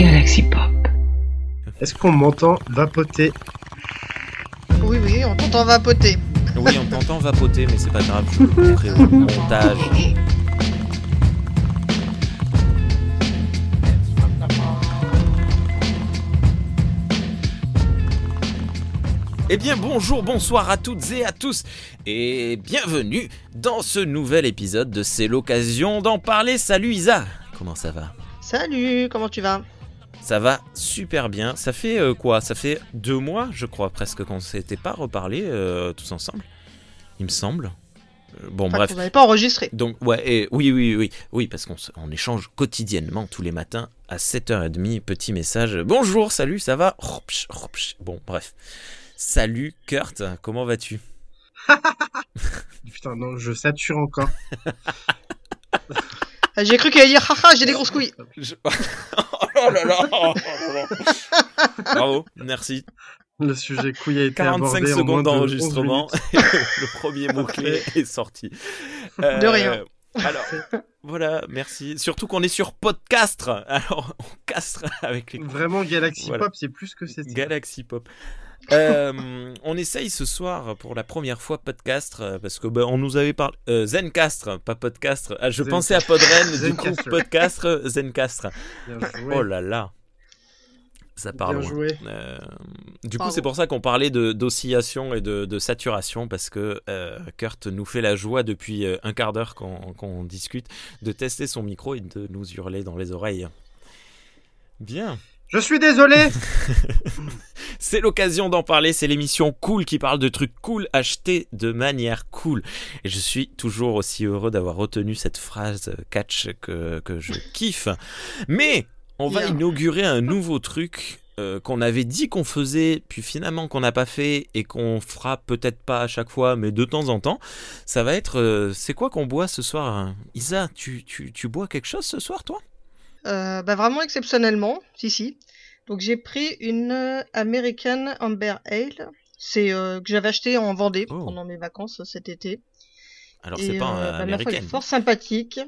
Galaxy Pop. Est-ce qu'on m'entend vapoter? Oui, oui, on t'entend vapoter. Oui, on t'entend vapoter, mais c'est pas grave, je le au montage. Eh bien bonjour, bonsoir à toutes et à tous et bienvenue dans ce nouvel épisode de C'est l'occasion d'en parler. Salut Isa, comment ça va? Salut, comment tu vas? Ça va super bien. Ça fait euh, quoi? Ça fait deux mois, je crois presque qu'on s'était pas reparlé euh, tous ensemble. Il me semble. Euh, bon Enfin, bref. Vous n'avez pas enregistré. Donc ouais, et, oui, oui, oui, oui, parce qu'on on échange quotidiennement tous les matins à 7h30, petit message. Bonjour, salut, ça va? Bon, bref. Salut Kurt, comment vas-tu? Putain, non, je sature encore. Ah, J'ai cru qu'il allait dire haha, j'ai des grosses couilles. Je- Oh là là oh là là. Bravo, merci. Le sujet couille a été 45 abordé en moins secondes de 11 d'enregistrement. le premier mot-clé est sorti. De rien. Alors, voilà, merci. Surtout qu'on est sur podcast. Alors, on castre avec les Vraiment, Galaxy Voilà. Pop, c'est plus que c'est. Galaxy Pop. Euh, on essaye ce soir pour la première fois podcast euh, parce que ben, on nous avait parlé euh, Zencastre, pas podcast. Ah, je Zen- pensais à Podren, du coup Zencastre. podcast Zencastre. Bien joué. Oh là là, ça parle. Bien joué. Euh, du coup, c'est pour ça qu'on parlait de d'oscillation et de, de saturation parce que euh, Kurt nous fait la joie depuis un quart d'heure qu'on qu'on discute de tester son micro et de nous hurler dans les oreilles. Bien. Je suis désolé C'est l'occasion d'en parler, c'est l'émission cool qui parle de trucs cool achetés de manière cool. Et je suis toujours aussi heureux d'avoir retenu cette phrase catch que, que je kiffe. Mais on va inaugurer un nouveau truc euh, qu'on avait dit qu'on faisait, puis finalement qu'on n'a pas fait et qu'on fera peut-être pas à chaque fois, mais de temps en temps. Ça va être, euh, c'est quoi qu'on boit ce soir hein? Isa, tu, tu, tu bois quelque chose ce soir, toi? Euh, bah, vraiment exceptionnellement, si, si. Donc j'ai pris une euh, American Amber Ale. C'est euh, que j'avais acheté en Vendée Oh. pendant mes vacances euh, cet été. Alors c'est pas euh, un bah, ma foi, elle est américaine. fort sympathique.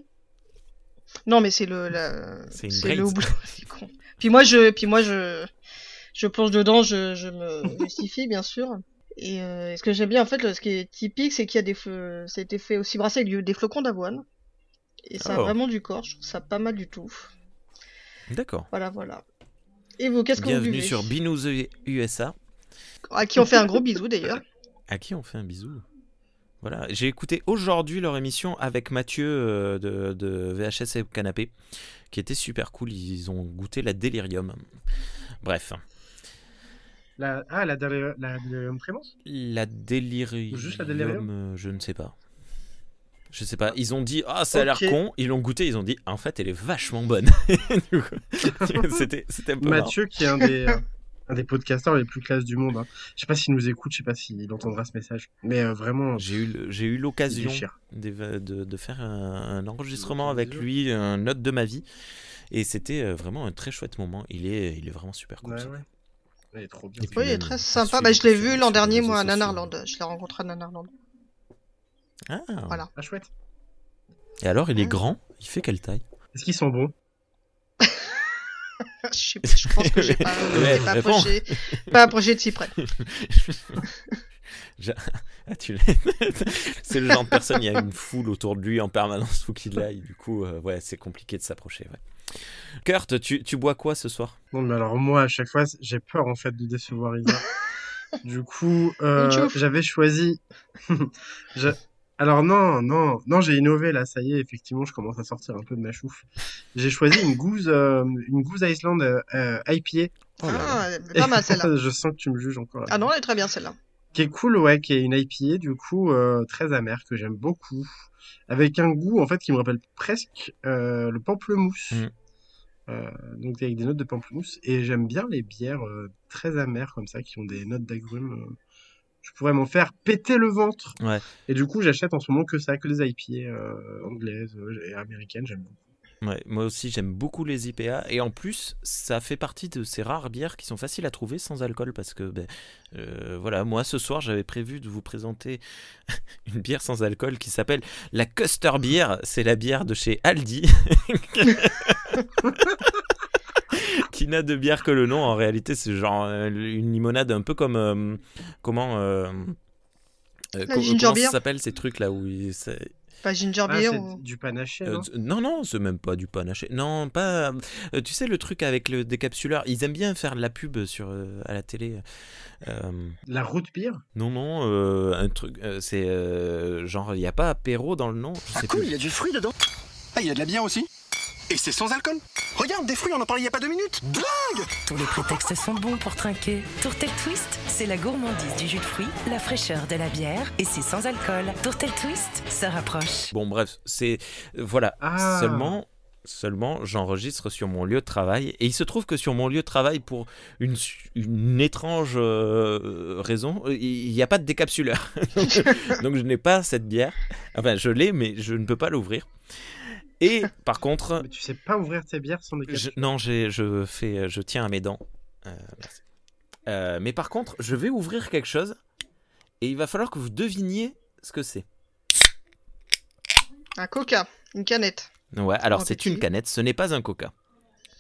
Non, mais c'est le, la... C'est le con. Puis moi, je, puis moi, je, je plonge dedans, je, je me justifie, bien sûr. Et euh, ce que j'aime bien, en fait, ce qui est typique, c'est qu'il y a des, feux- ça a été fait aussi brasser avec des flocons d'avoine. Et ça a Oh. vraiment du corps, je trouve ça pas mal du tout. D'accord. Voilà, voilà. Et vous, qu'est-ce que vous Bienvenue buvez sur Binous USA. À qui on fait un gros bisou d'ailleurs. À qui on fait un bisou Voilà, j'ai écouté aujourd'hui leur émission avec Mathieu euh, de, de VHS et Canapé, qui était super cool. Ils ont goûté la délirium. Bref, la... Ah, la Delirium la Delirium Tremens? La délirium. Juste la délirium euh, Je ne sais pas. Je sais pas. Ils ont dit ah ça a l'air con. Ils l'ont goûté. Ils ont dit en fait elle est vachement bonne. C'était c'était un peu marrant. Mathieu, qui est un des, euh, un des podcasteurs les plus classes du monde. hein. Je sais pas s'il nous écoute, je sais pas s'il entendra ce message. Mais euh, vraiment, J'ai eu j'ai eu l'occasion de, de- de faire un, un enregistrement avec lui, un note de ma vie. Et c'était euh, vraiment un très chouette moment. Il est, il est vraiment super cool. Ouais. Il est trop bien. Et puis Oui, il est très sympa. Bah, je l'ai vu l'an dernier, moi, à. Nanarland. Je l'ai rencontré à Nanarland. Ah. Voilà. Ah, chouette. Et alors, il est Ah. grand Il fait quelle taille? Est-ce qu'ils sont bons je, sais pas, je pense que j'ai pas, Ouais, pas, approché, pas approché de si près. Ah, tu C'est le genre de personne, il y a une foule autour de lui en permanence, faut qu'il aille. Du coup, euh, ouais, c'est compliqué de s'approcher. Ouais. Kurt, tu, tu bois quoi ce soir? Non, mais alors moi, à chaque fois, j'ai peur en fait de décevoir Isa. du coup, euh, j'avais choisi. Alors non, non, non, j'ai innové là. Ça y est, effectivement, je commence à sortir un peu de ma chouffe. J'ai choisi une gouze, euh, une gouze Iceland euh, euh, IPA. Oh. Ah, elle est pas mal celle-là. je sens que tu me juges encore. là. Ah non, elle est très bien celle-là. Qui est cool, ouais, qui est une IPA du coup euh, très amère que j'aime beaucoup, avec un goût en fait qui me rappelle presque euh, le pamplemousse. Mm. Euh, donc avec des notes de pamplemousse et j'aime bien les bières euh, très amères comme ça qui ont des notes d'agrumes. Je pourrais m'en faire péter le ventre. Ouais. Et du coup, j'achète en ce moment que ça, que des IPA euh, anglaises euh, et américaines. J'aime beaucoup. Ouais, moi aussi j'aime beaucoup les IPA et en plus ça fait partie de ces rares bières qui sont faciles à trouver sans alcool parce que ben, euh, voilà moi ce soir j'avais prévu de vous présenter une bière sans alcool qui s'appelle la Custer Beer c'est la bière de chez Aldi qui n'a de bière que le nom. En réalité, c'est genre euh, une limonade un peu comme. euh, comment. euh, euh, co- ginger comment beer. ça s'appelle ces trucs là où il- c'est- Pas ginger Ah, beer c'est ou... du panaché, euh, non non, non, c'est même pas du panaché. Non, pas. euh, tu sais, le truc avec le décapsuleur, ils aiment bien faire de la pub sur, euh, à la télé. Euh, La route pire non, non, euh, un truc. euh, c'est euh, genre, il n'y a pas apéro dans le nom. Je sais Ah cool, plus. il y a du fruit dedans. Ah, il y a de la bière aussi. Et c'est sans alcool. Regarde, des fruits, on en parlait il y a pas deux minutes. Dingue Tous les prétextes sont bons pour trinquer. Tourtel Twist, c'est la gourmandise du jus de fruits, la fraîcheur de la bière et c'est sans alcool. Tourtel Twist se rapproche. Bon, bref, c'est. euh, Voilà. Ah. Seulement. Seulement, j'enregistre sur mon lieu de travail. Et il se trouve que sur mon lieu de travail, pour une, une étrange euh, raison, euh, il n'y a pas de décapsuleur. donc, donc je n'ai pas cette bière. Enfin, je l'ai, mais je ne peux pas l'ouvrir. Et par contre, Mais tu sais pas ouvrir tes bières sans je- décapsuleur. non, j'ai, je fais, je tiens à mes dents. Euh, merci. Euh, mais par contre, je vais ouvrir quelque chose et il va falloir que vous deviniez ce que c'est. Un coca, une canette. Ouais, alors Oh, c'est une canette, ce n'est pas un coca.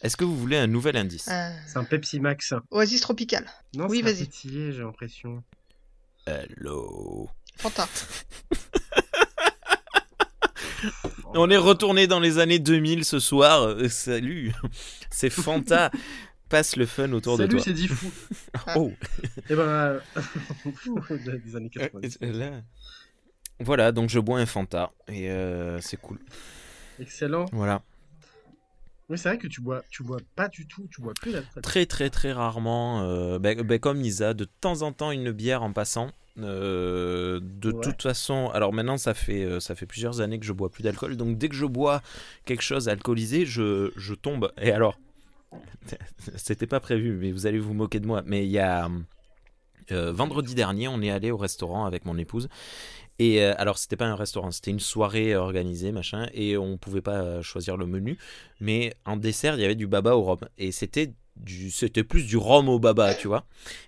Est-ce que vous voulez un nouvel indice Euh, C'est un Pepsi Max. Oasis tropical. Non, Oui, c'est un vas-y. pétillé, j'ai l'impression. Hello. Fanta. On est retourné dans les années 2000 ce soir. Euh, salut, c'est Fanta. Passe le fun autour Salut, de toi. c'est dit fou. Oh, Et ben, euh, des années euh, 90. là. Voilà, donc je bois un Fanta et euh, c'est cool. Excellent. Voilà. Oui, c'est vrai que tu bois, tu bois pas du tout, tu bois plus d'alcool. Très très très rarement, euh, ben- ben comme Isa, de temps en temps une bière en passant. Euh, de Ouais. toute façon, alors maintenant ça fait euh, ça fait plusieurs années que je bois plus d'alcool, donc dès que je bois quelque chose alcoolisé, je, je tombe. Et alors, c'était pas prévu, mais vous allez vous moquer de moi. Mais il y a euh, vendredi dernier, on est allé au restaurant avec mon épouse. Et euh, alors, c'était pas un restaurant, c'était une soirée organisée, machin, et on pouvait pas choisir le menu. Mais en dessert, il y avait du baba au rhum. Et c'était du, c'était plus du rhum au baba, tu vois.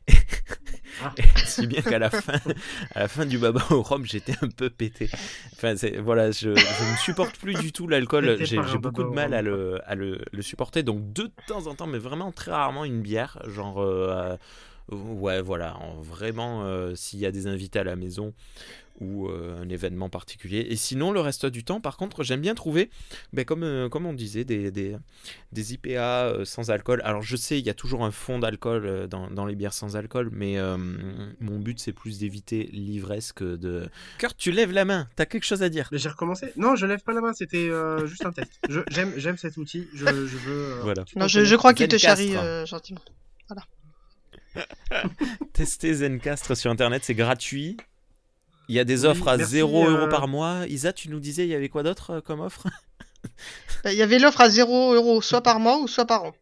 Ah. si bien qu'à la fin, à la fin du baba au rhum, j'étais un peu pété. Enfin, c'est- voilà, je, je ne supporte plus du tout l'alcool. J'ai beaucoup de mal à le, à le, le supporter. Donc, de temps en temps, mais vraiment très rarement, une bière. Genre, euh, ouais, voilà, en- vraiment, euh, s'il y a des invités à la maison ou euh, un événement particulier. Et sinon, le reste du temps, par contre, j'aime bien trouver, ben, comme, euh, comme on disait, des, des, des IPA sans alcool. Alors, je sais, il y a toujours un fond d'alcool dans, dans les bières sans alcool, mais euh, mon but, c'est plus d'éviter l'ivresse que de... Kurt, tu lèves la main, t'as quelque chose à dire? Mais j'ai recommencé. Non, je lève pas la main, c'était euh, juste un test. J'aime, j'aime cet outil. Je, je veux. euh, Voilà. Non, je, je crois qu'il te charrie euh, gentiment. Tester Zencastre sur Internet, c'est gratuit. Il y a des Oui, offres à merci, 0 euh, euros par mois. Isa, tu nous disais, il y avait quoi d'autre euh, comme offre Bah, Il y avait l'offre à 0 euros, soit par mois ou soit par an.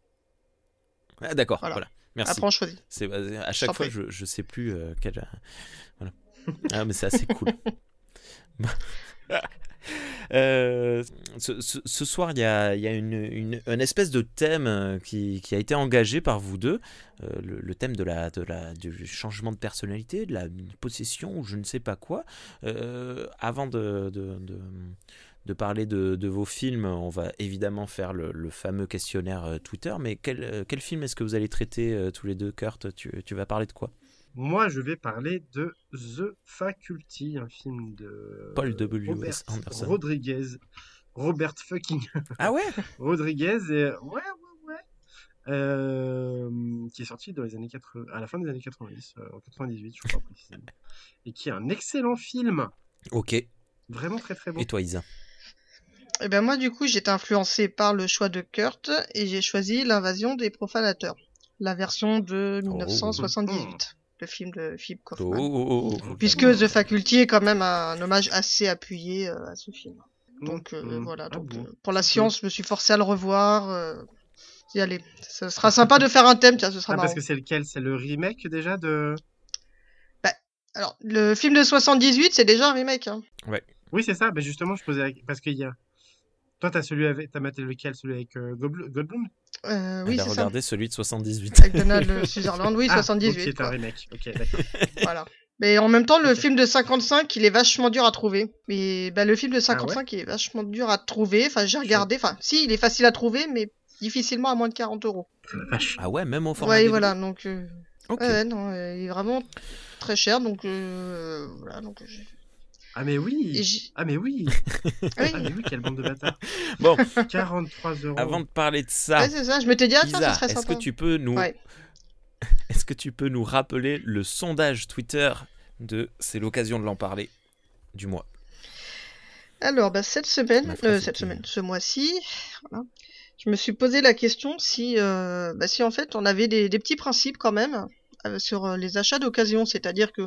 ah, D'accord, Voilà. voilà. Merci. Après, on choisit. C'est euh, à chaque fois, je, je sais plus euh, quel. Voilà. Ah, mais c'est assez cool. Euh, ce, soir, il y a, une, espèce de thème euh, qui, a été engagé par vous deux, euh, le, thème de la, du changement de personnalité, de la possession ou je ne sais pas quoi. Avant de, parler de, vos films, on va évidemment faire le, fameux questionnaire Twitter, mais quel, film est-ce que vous allez traiter tous les deux, Kurt tu vas parler de quoi? Moi, je vais parler de The Faculty, un film de Paul W.S. Robert Anderson. Rodriguez. Robert fucking Ah ouais? Rodriguez et ouais ouais ouais Euh, qui est sorti dans les années 80 à la fin des années 90 euh, en 98 je crois précisément et qui est un excellent film Ok. Et vraiment très très bon toi, Isa? Et ben moi, du coup, j'étais influencé par le choix de Kurt et j'ai choisi L'invasion des profanateurs, la version de 1978, le film de Philip Kaufman. oh, oh, oh. Puisque The Faculty est quand même un hommage assez appuyé euh, à ce film. Donc euh, Mm. voilà, Ah donc, bon euh, pour la science, je me suis forcé à le revoir. Euh... Y aller. Ce sera sympa de faire un thème, tiens, ce sera Ah, marrant. parce que c'est lequel? C'est le remake déjà de Alors, le film de 78, c'est déjà un remake. Hein. oui c'est ça ben justement je posais la... parce qu'il y a toi t'as celui avec t'as maté lequel? Celui avec euh, Goldblum? Euh, oui, Elle a c'est ça. regardé celui de 78. Avec Donald Sutherland, oui, ah, 78. donc c'est un remake ok d'accord Voilà. Mais en même temps, le film de 55, il est vachement dur à trouver. Mais bah, le film de Ah 55, il est vachement dur à trouver. Enfin, j'ai regardé. Enfin, si, il est facile à trouver, mais difficilement à moins de 40 euros. Ah ouais, même au format Ouais, DVD. voilà, donc. euh, ouais, non, euh, il est vraiment très cher, donc. euh, voilà, donc. Ah mais oui Ah mais oui. Ah mais oui, quelle bande de bâtards Bon, 43 euros. avant de parler de ça, Ouais, c'est ça, je m'étais dit, ah tiens, Isa, ça serait est-ce sympa. que tu peux nous, Ouais. est-ce que tu peux nous rappeler le sondage Twitter de c'est l'occasion de l'en parler du mois. Alors, bah, cette semaine, euh, cette semaine, ce mois-ci, voilà, je me suis posé la question si, euh, bah, si en fait on avait des, des petits principes quand même euh, sur euh, les achats d'occasion, c'est-à-dire que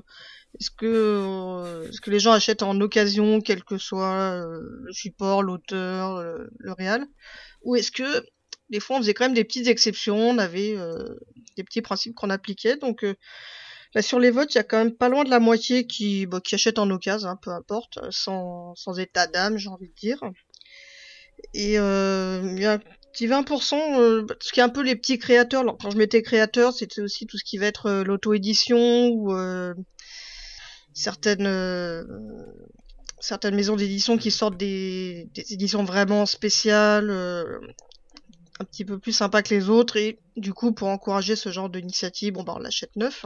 est-ce que, euh, est-ce que les gens achètent en occasion, quel que soit euh, le support, l'auteur, le, le réal, ou est-ce que des fois on faisait quand même des petites exceptions, on avait euh, des petits principes qu'on appliquait, donc euh, Bah, sur les votes, il y a quand même pas loin de la moitié qui, bah, qui achètent en occasion, hein, peu importe, euh, sans, état d'âme, j'ai envie de dire. Et euh, il y a petit 20%, euh, bah, ce qui est un peu les petits créateurs. Quand je mettais créateurs, c'était aussi tout ce qui va être euh, l'auto-édition ou euh, certaines maisons d'édition qui sortent des, éditions vraiment spéciales, un petit peu plus sympas que les autres. Et du coup, pour encourager ce genre d'initiative, bon, bah, on l'achète neuf.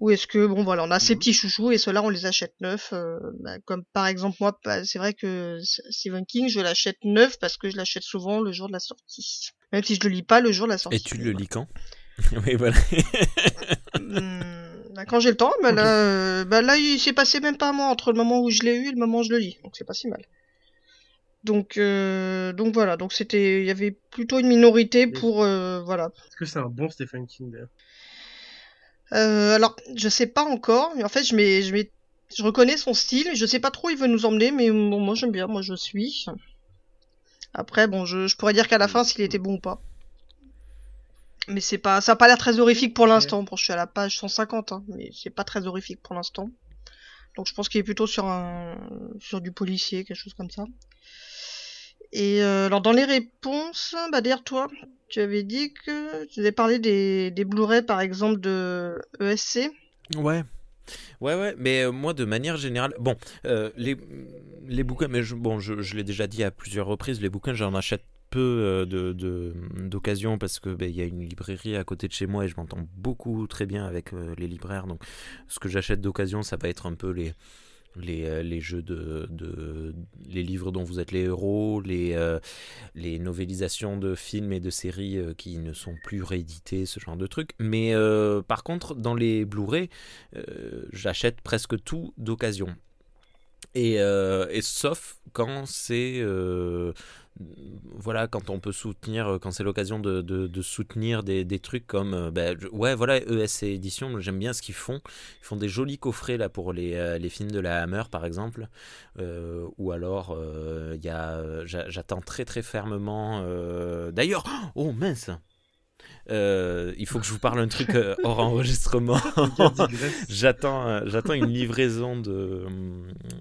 Ou est-ce que, bon, voilà, on a ces Mhm. petits chouchous et ceux-là, on les achète neufs. euh, bah, comme par exemple, moi, bah, c'est vrai que Stephen King, je l'achète neuf parce que je l'achète souvent le jour de la sortie. Même si je le lis pas le jour de la sortie. Et tu le lis quand? Oui, voilà. Hmm, bah, quand j'ai le temps, bah, là, euh, bah, là, il s'est passé même pas un mois entre le moment où je l'ai eu et le moment où je le lis. Donc c'est pas si mal. Donc, euh, donc voilà, donc c'était, il y avait plutôt une minorité pour, euh, voilà, Est-ce que c'est un bon Stephen King d'ailleurs? Euh, alors, je sais pas encore, mais en fait, je mets, je mets, je reconnais son style, je sais pas trop où il veut nous emmener, mais bon, moi j'aime bien, moi je suis. Après, bon, je, je pourrais dire qu'à la fin s'il était bon ou pas. Mais c'est pas, ça a pas l'air très horrifique pour l'instant. Bon, je suis à la page 150, hein, mais c'est pas très horrifique pour l'instant. Donc je pense qu'il est plutôt sur un, sur du policier, quelque chose comme ça. Et euh, alors dans les réponses, bah derrière toi, tu avais dit que tu avais parlé des, Blu-ray par exemple de ESC. Ouais. Ouais, ouais, mais euh, moi, de manière générale, bon, euh, les, bouquins, mais je, bon, je, l'ai déjà dit à plusieurs reprises, les bouquins, j'en achète peu de, d'occasion parce que ben, y a une librairie à côté de chez moi et je m'entends beaucoup très bien avec les libraires. Donc, ce que j'achète d'occasion, ça va être un peu les les, euh, les jeux de, de les livres dont vous êtes les héros, les euh, les novélisations de films et de séries euh, qui ne sont plus réédités, ce genre de trucs. Mais par contre, dans les Blu-ray, j'achète presque tout d'occasion. Et, et sauf quand c'est voilà quand on peut soutenir quand c'est l'occasion de, soutenir des, trucs comme euh, ben, ouais voilà ESC édition j'aime bien ce qu'ils font. Ils font des jolis coffrets là pour les, euh, films de la Hammer par exemple. Euh, ou alors euh, il j'attends très très fermement euh, d'ailleurs oh mince Euh, il faut que je vous parle un truc euh, hors enregistrement. J'attends, euh, j'attends une livraison de,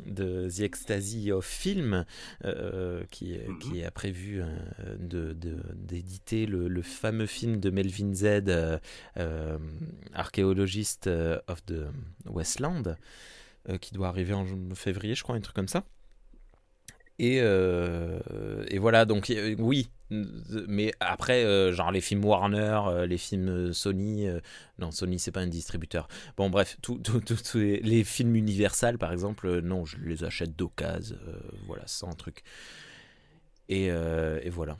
de The Ecstasy of Film euh, qui, Mhm. qui a prévu de, d'éditer le, le fameux film de Melvin Z, euh, archéologiste of the Westland, qui doit arriver en février, je crois, un truc comme ça. Et, euh, et voilà, donc oui, mais après, euh, genre les films Warner, euh, les films Sony, euh, non, Sony c'est pas un distributeur. Bon, bref, tous les, les films Universal par exemple, non, je les achète d'occasion, voilà, sans truc. Et, voilà.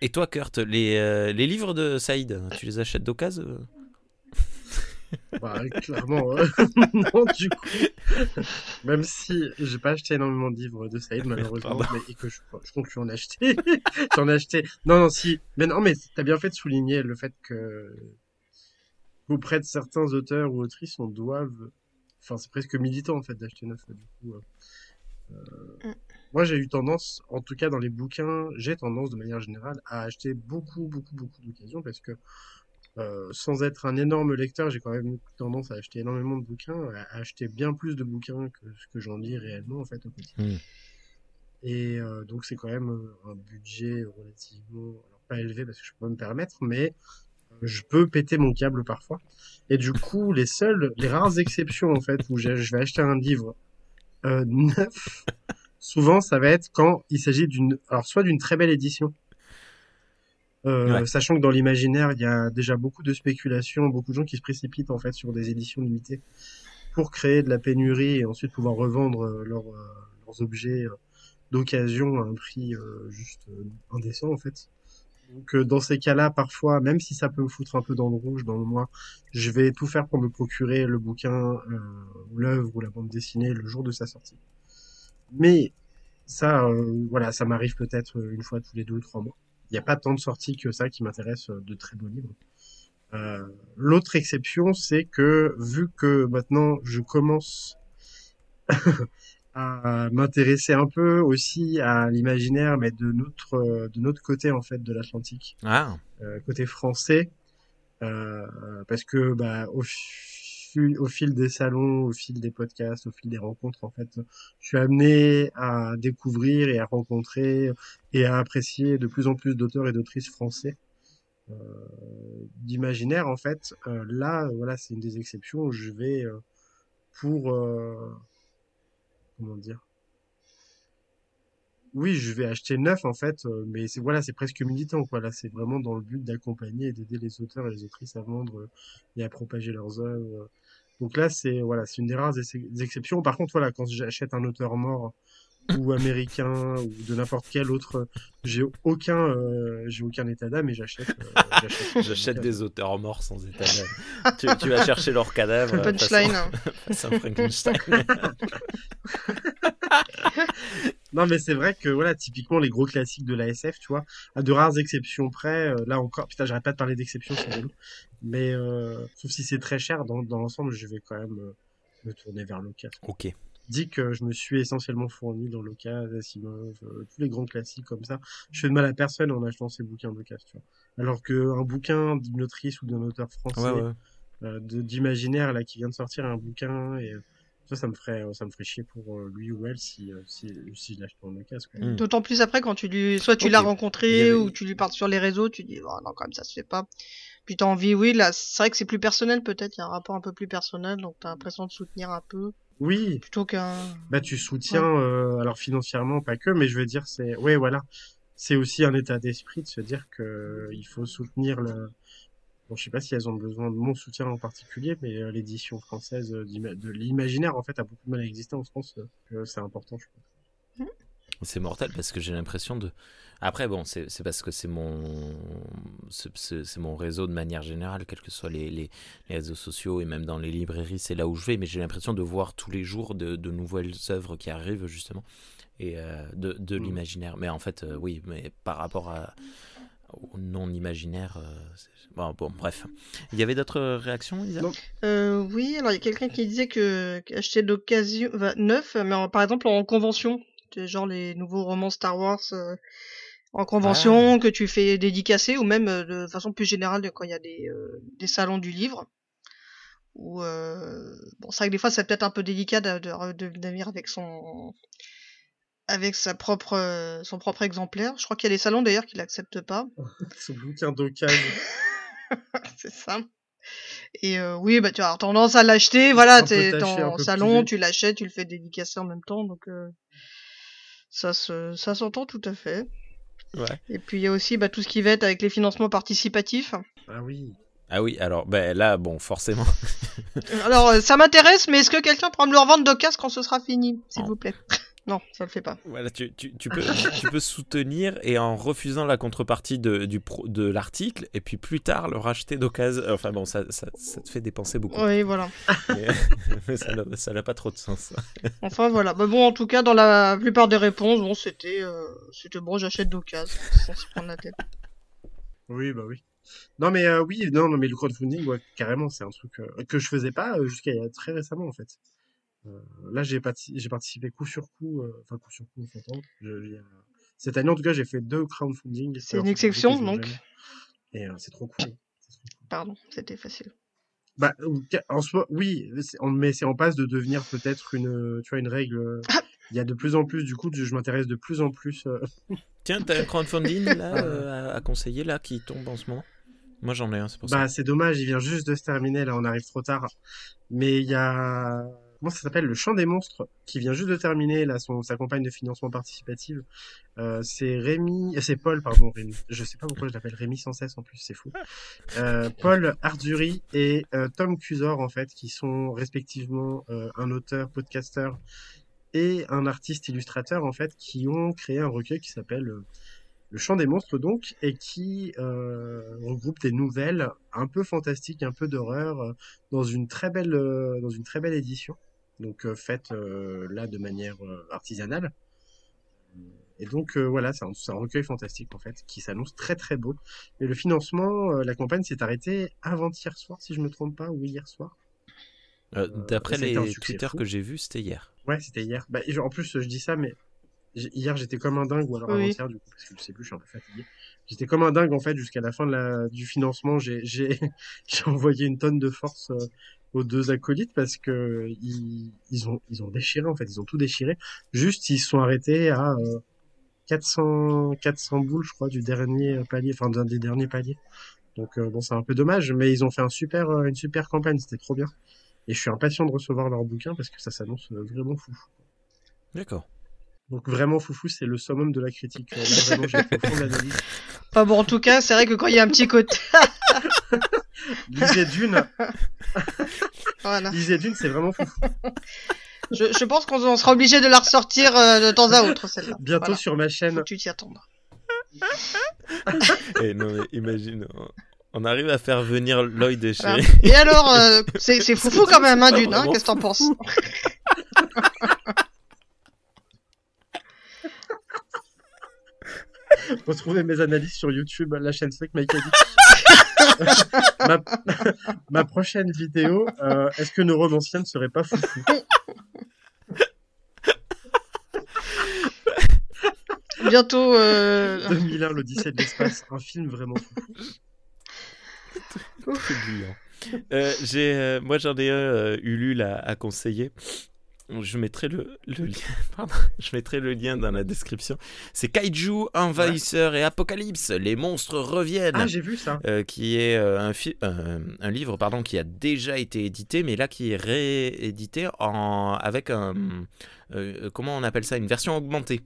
Et toi, Kurt, les, les livres de Saïd, tu les achètes d'occasion Bah, clairement, euh, non, du coup. Même si j'ai pas acheté énormément de livres de Saïd, malheureusement, mais, et que je, je compte lui en acheter. J'en ai acheté. Non, non, si. Mais non, mais t'as bien fait de souligner le fait que, auprès de certains auteurs ou autrices, on doit. Enfin, c'est presque militant, en fait, d'acheter neuf, du coup. euh, euh, Mm. Moi, j'ai eu tendance, en tout cas dans les bouquins, j'ai tendance de manière générale à acheter beaucoup, beaucoup, beaucoup d'occasions parce que euh, sans être un énorme lecteur, j'ai quand même tendance à acheter énormément de bouquins, à acheter bien plus de bouquins que ce que j'en lis réellement en fait au quotidien. Mm. Et euh, donc c'est quand même euh, un budget relativement, alors pas élevé parce que je peux pas me permettre, mais je peux péter mon câble parfois. Et du coup, les seules, les rares exceptions en fait où je vais acheter un livre euh, neuf, souvent ça va être quand il s'agit d'une, alors soit d'une très belle édition, Euh, Ouais. Sachant que dans l'imaginaire, il y a déjà beaucoup de spéculation, beaucoup de gens qui se précipitent en fait sur des éditions limitées pour créer de la pénurie et ensuite pouvoir revendre euh, leurs, euh, leurs objets d'occasion à un prix euh, juste euh, indécent en fait. Donc euh, dans ces cas-là, parfois, même si ça peut me foutre un peu dans le rouge, dans le noir, je vais tout faire pour me procurer le bouquin, euh, ou l'œuvre ou la bande dessinée le jour de sa sortie. Mais ça, euh, voilà, ça m'arrive peut-être une fois tous les deux ou trois mois. Il n'y a pas tant de sorties que ça qui m'intéressent euh, de très beaux livres. Euh, L'autre exception, c'est que vu que maintenant je commence à m'intéresser un peu aussi à l'imaginaire, mais de notre euh, de notre côté en fait de l'Atlantique, Ah, euh, côté français, euh, parce que bah au, au fil des salons, au fil des podcasts, au fil des rencontres, en fait, je suis amené à découvrir et à rencontrer et à apprécier de plus en plus d'auteurs et d'autrices français euh, d'imaginaire en fait. Euh, là, voilà, c'est une des exceptions où je vais euh, pour comment dire? Oui, je vais acheter neuf en fait, mais voilà, c'est presque militant quoi. C'est vraiment dans le but d'accompagner et d'aider les auteurs et les autrices à vendre et à propager leurs œuvres. Donc là, c'est voilà, c'est une des rares ex- exceptions. Par contre, voilà, quand j'achète un auteur mort ou américain ou de n'importe quel autre, j'ai aucun, euh, j'ai aucun état d'âme et j'achète. euh, j'achète des auteurs morts sans état d'âme. tu, tu vas chercher leurs cadavres. Le euh, punchline. façon- façon Frankenstein. Non, mais c'est vrai que voilà, typiquement les gros classiques de la SF, tu vois, à de rares exceptions près, euh, là encore, putain, j'arrête pas de parler d'exceptions, c'est relou. Mais euh, sauf si c'est très cher, dans, dans l'ensemble, je vais quand même euh, me tourner vers Lucas. ok. Dis que je me suis essentiellement fourni dans Lucas, Asimov, euh, tous les grands classiques comme ça. Je fais de mal à personne en achetant ces bouquins de casse, tu vois. Alors que un bouquin d'une autrice ou d'un auteur français Ouais, ouais. euh, d'imaginaire là qui vient de sortir un bouquin et euh, ça ça me ferait ça me ferait chier pour lui ou elle si si, si je l'achète en occasion quoi. Mm. D'autant plus après quand tu lui, soit tu l'as rencontré avait- ou tu lui parles sur les réseaux, tu dis oh, non quand même ça se fait pas. Puis t'as envie, oui là c'est vrai que c'est plus personnel peut-être, il y a un rapport un peu plus personnel donc t'as l'impression de soutenir un peu Oui, plutôt qu'un. bah tu soutiens euh, alors financièrement pas que mais je veux dire c'est ouais voilà. C'est aussi un état d'esprit de se dire que euh, il faut soutenir le bon je sais pas si elles ont besoin de mon soutien en particulier mais euh, l'édition française euh, de l'imaginaire en fait a beaucoup de mal à exister en France euh, que c'est important je pense C'est mortel parce que j'ai l'impression de. Après, bon, c'est c'est parce que c'est mon, c'est- mon réseau de manière générale, quels que soient les, les, les réseaux sociaux et même dans les librairies, c'est là où je vais. Mais j'ai l'impression de voir tous les jours de, de nouvelles œuvres qui arrivent justement et euh, de, de Mm. l'imaginaire. Mais en fait, euh, oui, mais par rapport à, au non imaginaire, euh, bon, bon, bref. Il y avait d'autres réactions, Isa. Euh, oui, alors il y a quelqu'un qui disait que acheter d'occasion, enfin, neuf, mais en- par exemple en convention, genre les nouveaux romans Star Wars euh, en convention que tu fais dédicacer ou même euh, de façon plus générale quand il y a des, euh, des salons du livre. Ou bon, c'est vrai que des fois c'est peut-être un peu délicat de, de, venir avec son avec sa propre son propre exemplaire. Je crois qu'il y a des salons d'ailleurs qui l'acceptent pas. ce bouquin d'occasion c'est ça. Et euh, oui, bah tu as tendance à l'acheter, voilà, t'es peu salon, tu l'achètes, tu le fais dédicacer en même temps, donc euh, ça se ça s'entend tout à fait. Ouais. Et puis il y a aussi bah, tout ce qui va être avec les financements participatifs. ah oui Ah oui, alors ben là, bon, forcément. Alors euh, ça m'intéresse, mais est-ce que quelqu'un pourra me le revendre de casse quand ce sera fini, s'il Oh. vous plaît? Non, ça le fait pas. Voilà, tu, tu, tu peux, tu peux soutenir et en refusant la contrepartie de, du pro- de l'article, et puis plus tard le racheter d'occasion. Enfin bon, ça, ça, ça te fait dépenser beaucoup. Oui, voilà. Mais, mais ça n'a- pas trop de sens. Enfin voilà. Bah bon, en tout cas, dans la plupart des réponses, bon, c'était euh, c'était bon, j'achète d'occasion, sans se prendre la tête. Oui, bah oui. Non, mais euh, oui, non, non, mais le crowdfunding, ouais, carrément, c'est un truc euh, que je faisais pas euh, jusqu'à il y a très récemment, en fait. Euh, là, j'ai parti- j'ai participé coup sur coup, euh, enfin coup sur coup. Je- a- Cette année, en tout cas, j'ai fait deux crowdfunding. C'est une exception, donc. Et euh, c'est trop cool. C'est trop cool. Pardon, c'était facile. Bah, en soi, oui, mais c'est en passe de devenir peut-être une, euh, tu vois, une règle. euh, Il y a de plus en plus, du coup, je m'intéresse de plus en plus. euh, Tiens, t'as un crowdfunding là euh, à, à conseiller là qui tombe en ce moment? Moi j'en ai un, c'est pour Bah, ça. c'est dommage, il vient juste de se terminer, là, on arrive trop tard. Mais il y a comment ça s'appelle Le Chant des Monstres, qui vient juste de terminer là sa campagne de financement participative. Euh, c'est Rémi, euh, c'est Paul, pardon, Rémi. Je sais pas pourquoi je l'appelle Rémi sans cesse en plus, c'est fou. Euh, Paul Arduri et Tom Cusor en fait, qui sont respectivement un auteur, podcasteur et un artiste illustrateur en fait, qui ont créé un recueil qui s'appelle Le Chant des Monstres donc, et qui regroupe des nouvelles un peu fantastiques, un peu d'horreur, dans une très belle, dans une très belle édition, donc euh, faite euh, là de manière euh, artisanale. Et donc euh, voilà, c'est un, recueil fantastique en fait, qui s'annonce très très beau. Et le financement, euh, la campagne s'est arrêtée avant-hier soir, si je me trompe pas, ou hier soir. Euh, D'après les Twitter fou. que j'ai vus, c'était hier. Ouais, c'était hier. Bah, je- en plus, je dis ça, mais hier j'étais comme un dingue, ou alors Oui. avant-hier, du coup, parce que je sais plus, je suis un peu fatigué. J'étais comme un dingue en fait jusqu'à la fin de la, du financement. J'ai j'ai j'ai envoyé une tonne de force euh, aux deux acolytes parce que ils, ils ont ils ont déchiré en fait, ils ont tout déchiré. Juste, ils se sont arrêtés à euh, 400 400 boules, je crois, du dernier palier, enfin d'un des derniers paliers. Donc euh, bon, c'est un peu dommage, mais ils ont fait un super euh, une super campagne, c'était trop bien. Et je suis impatient de recevoir leur bouquin parce que ça s'annonce vraiment fou. D'accord. Donc vraiment foufou, c'est le summum de la critique. Là, vraiment, j'ai fait au fond de l'analyse. Enfin bon, en tout cas, c'est vrai que quand il y a un petit côté, Lisez Dune, voilà. lisez Dune, c'est vraiment foufou. Je, je pense qu'on on sera obligé de la ressortir euh, de temps à autre celle-là. Bientôt Voilà. sur ma chaîne. Faut que tu t'y attendre. Et non, mais imagine, on- arrive à faire venir Lloyd de chez. Voilà. Et alors, euh, c'est foufou quand même, hein, d'une. Hein, Qu'est-ce que t'en penses Retrouvez mes analyses sur YouTube, la chaîne Slick Mike Addict. Ma, ma prochaine vidéo, euh, est-ce que nos romanciens ne seraient pas foufou Bientôt. Euh... 2001, l'Odyssée de l'espace, un film vraiment fou. C'est brillant. Euh, j'ai, euh, moi, j'en ai un euh, Ulule à, à conseiller. Je mettrai le, le lien. Pardon, je mettrai le lien dans la description. C'est Kaiju, Envahisseur et Apocalypse. Les monstres reviennent. Ah, j'ai vu ça. Euh, qui est euh, un, euh, un livre pardon, qui a déjà été édité, mais là qui est réédité en, avec un. comment on appelle ça Une version augmentée.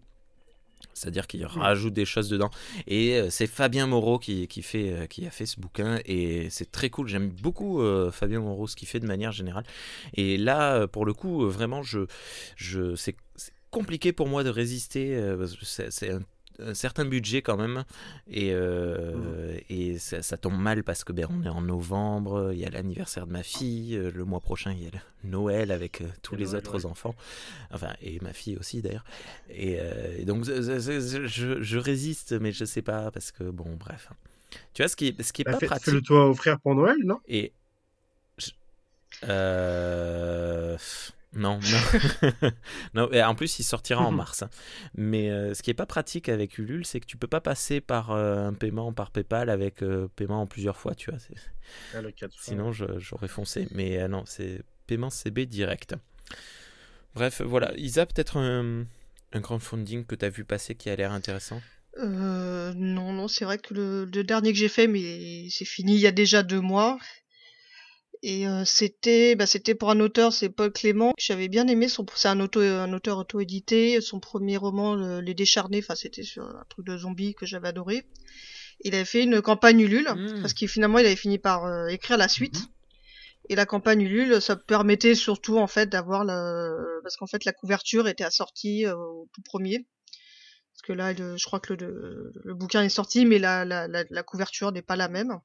C'est-à-dire qu'il rajoute des choses dedans. Et euh, c'est Fabien Moreau qui, qui, fait, euh, qui a fait ce bouquin. Et c'est très cool. J'aime beaucoup euh, Fabien Moreau, ce qu'il fait de manière générale. Et là, pour le coup, vraiment, je, je, c'est compliqué pour moi de résister. euh, c'est un, un certain budget quand même. Et, euh, et ça, ça tombe mal parce que ben, on est en novembre, il y a l'anniversaire de ma fille, euh, le mois prochain il y a le Noël avec euh, tous les Noël, autres ouais. enfants, enfin et ma fille aussi d'ailleurs. Et, euh, et donc je, je résiste, mais je sais pas parce que bon bref. Tu vois ce qui est, ce qui est Bah, pas fais- pratique. Fais-le toi offrir pour Noël, non? Et. Euh... Non, non. non et en plus, il sortira en Mhm. mars. hein. Mais euh, ce qui est pas pratique avec Ulule, c'est que tu peux pas passer par euh, un paiement par PayPal avec euh, paiement en plusieurs fois, tu vois. Ah, le quatre fois. Sinon, j'aurais foncé. Mais euh, non, c'est paiement CB direct. Bref, voilà. Isa, peut-être un, un crowdfunding que tu as vu passer qui a l'air intéressant? Euh, non, non, c'est vrai que le, le dernier que j'ai fait, mais c'est fini il y a déjà deux mois. Et euh, c'était, bah, c'était pour un auteur, c'est Paul Clément. que J'avais bien aimé son, c'est un auto, un auteur auto-édité. Son premier roman, le- Les Décharnés, enfin c'était sur un truc de zombie que j'avais adoré. Il avait fait une campagne Ulule Mm. parce qu'il finalement il avait fini par euh, écrire la suite. Et la campagne Ulule, ça permettait surtout en fait d'avoir le, parce qu'en fait la couverture était assortie euh, au tout premier. Parce que là, le- je crois que le, le bouquin est sorti, mais la, la, la, la couverture n'est pas la même.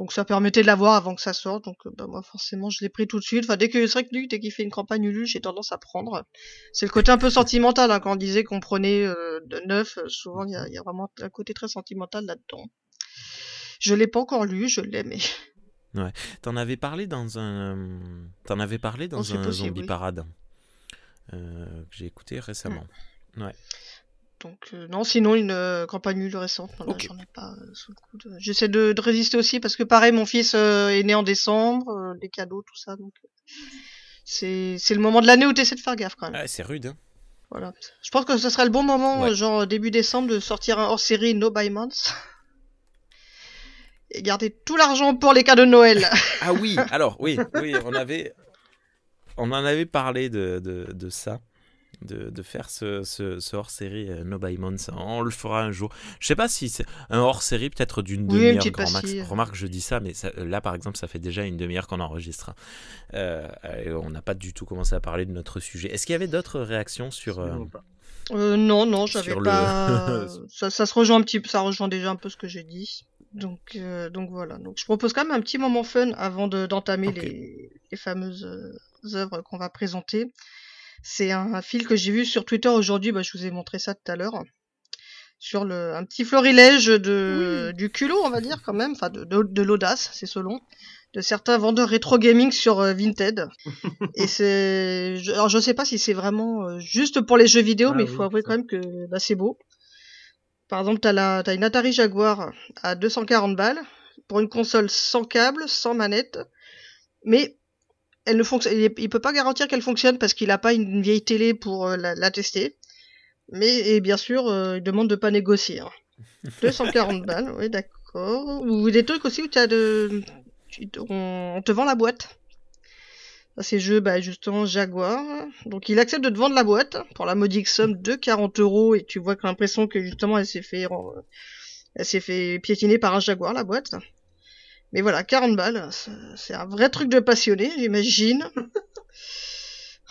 Donc ça permettait de l'avoir avant que ça sorte. Donc euh, bah, moi forcément je l'ai pris tout de suite. Enfin dès que c'est vrai que lui, dès qu'il fait une campagne Ulule, j'ai tendance à prendre. C'est le côté un peu sentimental hein, quand on disait qu'on prenait euh, de neuf. euh, souvent il y a, il y a vraiment un côté très sentimental là-dedans. Je l'ai pas encore lu, je l'ai mais T'en avais parlé dans un. T'en avais parlé dans Oh, un possible, zombie oui. parade euh, que j'ai écouté récemment. Donc euh, non, sinon une euh, campagne nulle récente, non, j'en ai pas euh, sous le coup. de- J'essaie de, de résister aussi parce que pareil, mon fils est né en décembre, les cadeaux, tout ça, donc c'est c'est le moment de l'année où tu essaies de faire gaffe quand même. Ah, c'est rude. Hein Voilà. Je pense que ce serait le bon moment, Ouais. genre début décembre, de sortir un hors-série No Buy Months et garder tout l'argent pour les cadeaux de Noël. Ah oui, alors oui, oui, on avait. on en avait parlé de, de, de ça. De, de, faire ce, ce, ce hors-série euh, No by Months. On le fera un jour. Je sais pas si c'est un hors-série peut-être d'une Oui, demi-heure grand max. Remarque, je dis ça, mais ça- là par exemple, ça fait déjà une demi-heure qu'on enregistre. Euh, et on n'a pas du tout commencé à parler de notre sujet. Est-ce qu'il y avait d'autres réactions sur, euh. Euh, non, non, j'avais le- pas. ça, ça se rejoint un petit ça rejoint déjà un peu ce que j'ai dit. Donc, euh, donc voilà. Donc, je propose quand même un petit moment fun avant de- d'entamer Ok. les, les fameuses euh, œuvres qu'on va présenter. C'est un, un fil que j'ai vu sur Twitter aujourd'hui. Bah, je vous ai montré ça tout à l'heure. Sur le, un petit florilège de, du culot, on va dire quand même, enfin de, de, de l'audace, c'est selon, de certains vendeurs rétro gaming sur euh, Vinted. Et c'est, je, alors je sais pas si c'est vraiment euh, juste pour les jeux vidéo, Ah mais il oui, faut avouer ça. quand même que bah, c'est beau. Par exemple, t'as la, t'as une Atari Jaguar à 240 balles pour une console sans câble, sans manette, mais elle ne fonctionne, il, peut pas garantir qu'elle fonctionne parce qu'il a pas une vieille télé pour euh, la, la tester. Mais et bien sûr, euh, il demande de pas négocier. hein. 240 balles, oui d'accord. Ou des trucs aussi où t'as de, on, te vend la boîte. Ça, C'est jeu, bah, justement, Jaguar. Donc, il accepte de te vendre la boîte pour la modique somme de 40 euros et tu vois que l'impression que justement, elle s'est fait, ren- elle s'est fait piétiner par un Jaguar, la boîte. Mais voilà, 40 balles. c'est- un vrai truc de passionné, j'imagine.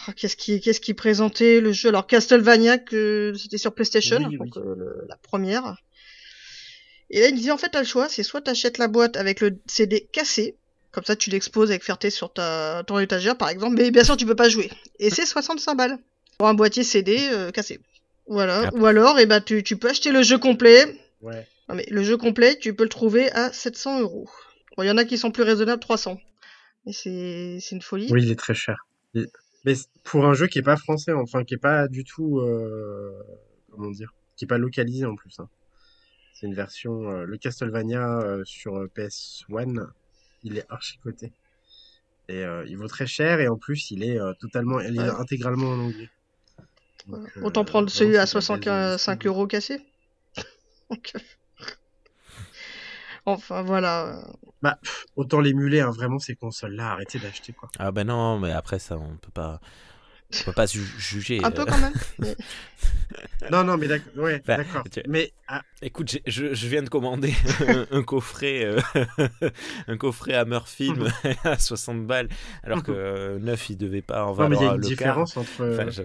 Ah, qu'est-ce qui, qu'est-ce qui présentait le jeu? Alors, Castlevania, que c'était sur PlayStation, Oui, donc, oui. euh, le- la première. Et là, il disait, en fait, t'as le choix, c'est soit t'achètes la boîte avec le CD cassé, comme ça, tu l'exposes avec fierté sur ta, ton étagère, par exemple. Mais bien sûr, tu peux pas jouer. Et c'est 65 balles. Pour un boîtier CD euh, cassé. Voilà. Ah. Ou alors, eh ben, tu, tu peux acheter le jeu complet. Ouais. Non, mais le jeu complet, tu peux le trouver à 700 euros. Bon, il y en a qui sont plus raisonnables, 300. Mais c'est, c'est une folie. Oui, il est très cher. Il- Mais pour un jeu qui est pas français, enfin qui est pas du tout, euh, comment dire, qui est pas localisé en plus. hein. C'est une version, euh, le Castlevania euh, sur euh, PS1, il est archi coté. Et euh, il vaut très cher et en plus il est euh, totalement, il est Ouais. intégralement en anglais. Donc, euh, Autant prendre celui à c'est de la belle 65 industrie. euros cassé. Donc, enfin, voilà. Bah, pff, autant l'émuler, hein, vraiment ces consoles-là, arrêtez d'acheter quoi. Ah ben non, mais après ça, on peut pas, on peut pas ju- juger. Un peu euh. quand même. Non, non, mais d'accord, ouais, Bah, d'accord. tu- Mais ah, Écoute, je, je viens de commander un, un coffret, euh, un coffret Hammer Film à 60 balles, alors que euh, neuf, il devait pas en non, mais il y a valoir une le quart. différence entre, Enfin, je-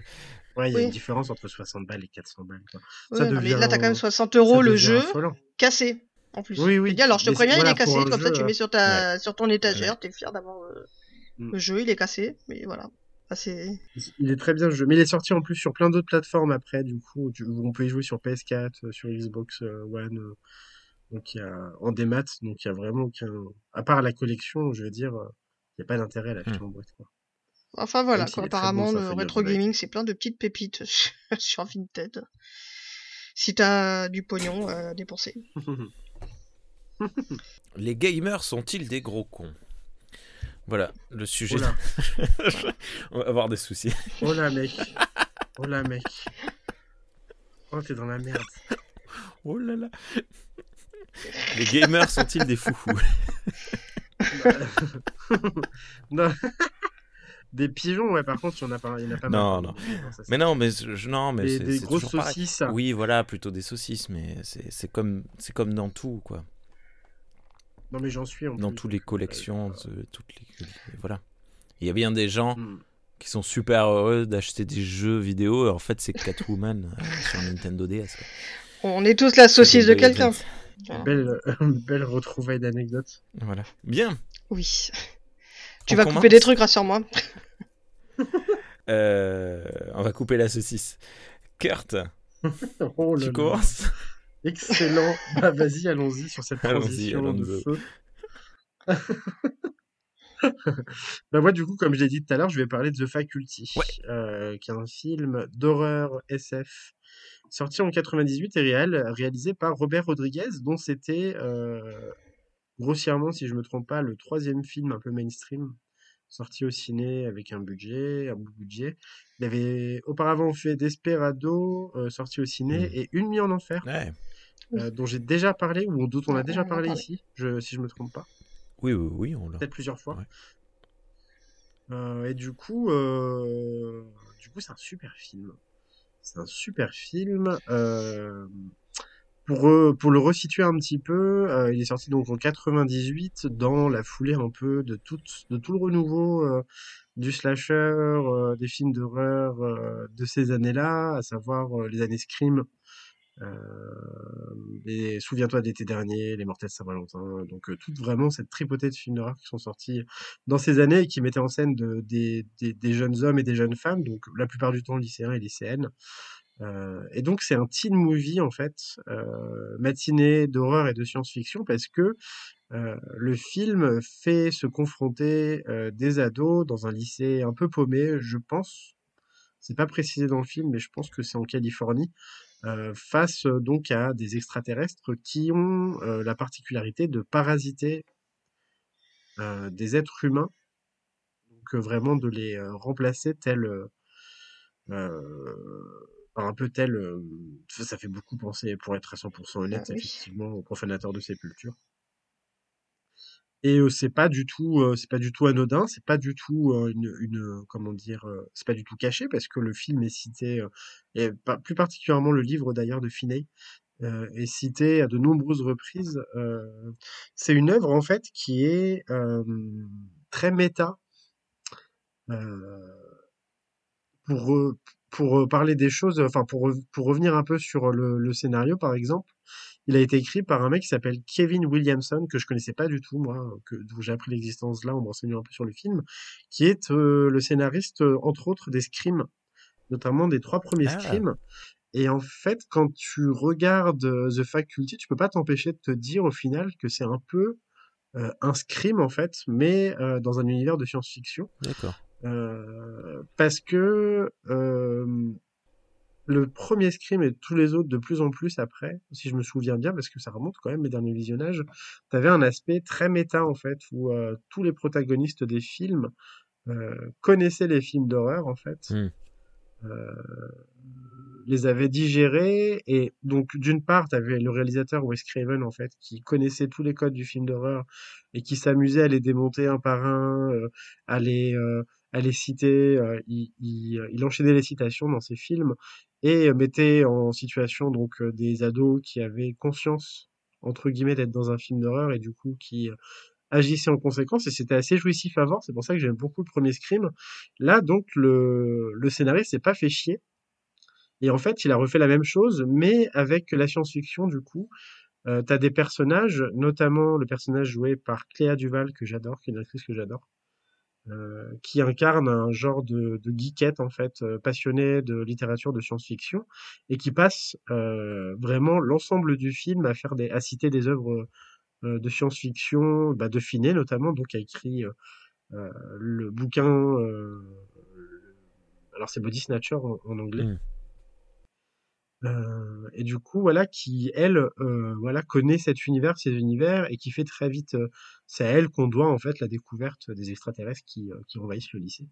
ouais, il y a Oui. une différence entre 60 balles et 400 balles. Quoi. Ouais, Ça devient- là, t'as quand même 60 Ça euros le jeu affolant. cassé. En plus. Oui, oui. Alors, je te préviens, c'est- il est voilà, cassé. Comme ça, tu mets sur, ta, sur ton étagère. T'es fier d'avoir euh, Mm. le jeu. Il est cassé. Mais voilà. C'est... Il est très bien ce jeu, mais il est sorti en plus sur plein d'autres plateformes après, du coup, tu- on peut y jouer sur PS4, euh, sur Xbox euh, One, donc il y a en démat, donc il y a vraiment aucun, à part la collection, je veux dire, il n'y a pas d'intérêt à l'acheter Hmm. en boîte. Quoi. Enfin, voilà. Quoi. Apparemment, bon, le rétro gaming, c'est plein de petites pépites sur Vinted. Si t'as du pognon à dépenser. Les gamers sont-ils des gros cons? Voilà, le sujet. On va avoir des soucis. oh là mec, oh là mec, oh t'es dans la merde. Oh là là. Les gamers sont-ils des foufous? Non. Des pigeons, ouais, par contre, il y en a pas, il y en a pas Non, mal. non. ça, c'est- Mais non, mais je- non, mais Des, c'est des grosses pareil. saucisses. Oui, voilà, plutôt des saucisses, mais c'est comme c'est comme dans tout quoi. Non mais j'en suis en Dans toutes les collections, de- toutes les voilà. Il y a bien des gens Hmm. qui sont super heureux d'acheter des jeux vidéo. et En fait, c'est Catwoman euh, sur Nintendo DS. quoi. On est tous la saucisse de quelqu'un. Belle, belle retrouvaille d'anecdotes. Voilà. Bien. Oui. Tu On vas commence couper des trucs, rassure-moi. Euh, on va couper la saucisse. Kurt, Oh là tu là. commences? Excellent. Bah, vas-y, allons-y sur cette Allons-y, transition de feu. bah moi du coup comme je l'ai dit tout à l'heure je vais parler de The Faculty Ouais. euh, qui est un film d'horreur SF sorti en 98 et réel, réalisé par Robert Rodriguez dont c'était euh, grossièrement si je me trompe pas le troisième film un peu mainstream sorti au ciné avec un budget un bon budget il avait auparavant fait Desperado euh, sorti au ciné Mhm. et Une nuit en enfer Ouais. Euh, dont j'ai déjà parlé ou dont on a déjà on en a parlé ici, je, si je me trompe pas, Oui, oui, oui, on l'a. peut-être plusieurs fois. Ouais. Euh, et du coup, euh, du coup, c'est un super film. C'est un super film. Euh, pour, pour le resituer un petit peu, euh, il est sorti donc en 98 dans la foulée un peu de tout, de tout le renouveau euh, du slasher, euh, des films d'horreur euh, de ces années-là, à savoir euh, les années Scream, euh, Souviens-toi d'été dernier, Les Mortels Saint-Valentin, donc toute vraiment cette tripotée de films d'horreur qui sont sortis dans ces années et qui mettaient en scène de, des, jeunes hommes et des jeunes femmes, donc la plupart du temps lycéens et lycéennes. Et donc c'est un teen movie en fait, matinée d'horreur et de science-fiction parce que le film fait se confronter des ados dans un lycée un peu paumé, je pense. C'est pas précisé dans le film, mais je pense que c'est en Californie, face euh, donc à des extraterrestres qui ont euh, la particularité de parasiter euh, des êtres humains, donc euh, vraiment de les euh, remplacer tels euh, euh, par un peu tel, euh, ça, fait beaucoup penser, pour être à 100% honnête, Ah oui. effectivement, aux profanateurs de sépulture. Et c'est pas du tout, c'est pas du tout anodin, c'est pas du tout une, une, comment dire, c'est pas du tout caché parce que le film est cité, et plus particulièrement le livre d'ailleurs de Finney est cité à de nombreuses reprises. C'est une œuvre en fait qui est très méta. Pour pour parler des choses, enfin pour pour revenir un peu sur le scénario par exemple, il a été écrit par un mec qui s'appelle Kevin Williamson que je connaissais pas du tout moi, que dont j'ai appris l'existence là en me renseignant un peu sur le film, qui est euh, le scénariste euh, entre autres des Scream, notamment des trois premiers Ah. Scream. Et en fait, quand tu regardes euh, The Faculty, tu peux pas t'empêcher de te dire au final que c'est un peu euh, un Scream en fait, mais euh, dans un univers de science-fiction. D'accord. Euh, parce que euh, le premier Scream et tous les autres de plus en plus après, si je me souviens bien, parce que ça remonte quand même mes derniers visionnages, t'avais un aspect très méta en fait, où euh, tous les protagonistes des films euh, connaissaient les films d'horreur en fait, Hmm. euh, les avaient digérés et donc d'une part t'avais le réalisateur Wes Craven en fait qui connaissait tous les codes du film d'horreur et qui s'amusait à les démonter un par un, à les à les citer, euh, il, il, il enchaînait les citations dans ses films et euh, mettait en situation donc euh, des ados qui avaient conscience entre guillemets d'être dans un film d'horreur et du coup qui euh, agissaient en conséquence et c'était assez jouissif à voir, c'est pour ça que j'aime beaucoup le premier Scream. Là donc le le scénariste s'est pas fait chier et en fait il a refait la même chose mais avec la science-fiction du coup. T'as des personnages, notamment le personnage joué par Cléa Duval que j'adore, qui est une actrice que j'adore, euh, qui incarne un genre de, de geekette en fait, euh, passionnée de littérature de science-fiction et qui passe euh, vraiment l'ensemble du film à faire des, à citer des œuvres euh, de science-fiction, bah, de Finet notamment, donc a écrit euh, le bouquin, alors c'est Body Snatcher en, en anglais. Mm. Euh, et du coup, voilà, qui elle, euh, voilà, connaît cet univers, ces univers, et qui fait très vite, euh, c'est à elle qu'on doit en fait la découverte des extraterrestres qui, qui envahissent le lycée.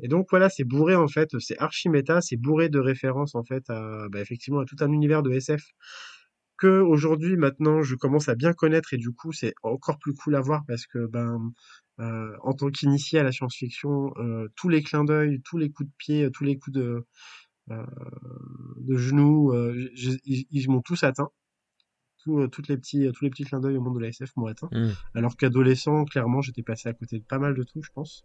Et donc voilà, c'est bourré en fait, c'est archi méta, c'est bourré de références en fait à, bah, effectivement, à tout un univers de SF que aujourd'hui maintenant je commence à bien connaître et du coup c'est encore plus cool à voir parce que ben en tant qu'initié à la science-fiction, tous les clins d'œil, tous les coups de pied, tous les coups de de genoux, euh, ils, ils m'ont tous atteint. Tous, euh, toutes les petits, tous les petits clins d'œil au monde de la SF m'ont atteint. Hmm. Alors qu'adolescent, clairement, j'étais passé à côté de pas mal de tout, je pense.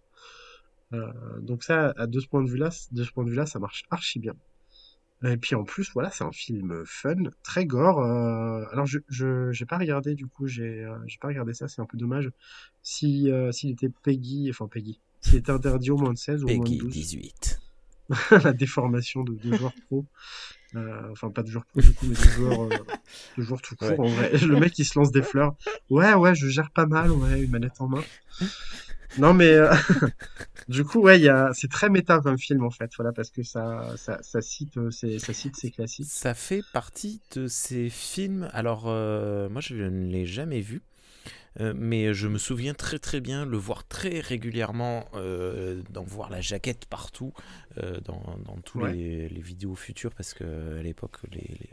Euh, donc ça, à de ce point de vue-là, de ce point de vue-là, ça marche archi bien. Et puis en plus, voilà, c'est un film fun, très gore. euh, alors je, je, j'ai pas regardé du coup, j'ai, euh, j'ai pas regardé ça, c'est un peu dommage. Si, euh, s'il était Peggy, enfin Peggy, s'il était interdit au moins de 16 ou au moins de Peggy 12. 18. la déformation de, de joueurs pro. Euh, enfin, pas de joueurs pro du coup, mais de joueurs, euh, de joueurs tout court. Ouais. En vrai. Le mec il se lance des fleurs. Ouais, ouais, je gère pas mal, ouais, une manette en main. Non, mais euh, du coup, ouais, y a, c'est très méta comme film en fait, voilà, parce que ça, ça, ça cite, ses, ça cite ses classiques. Ça fait partie de ces films. Alors, moi, je ne l'ai jamais vu. Euh, mais je me souviens très très bien le voir très régulièrement, euh, d'en voir la jaquette partout, euh, dans, dans tous Ouais. les, les vidéos futures, parce que à l'époque, les, les,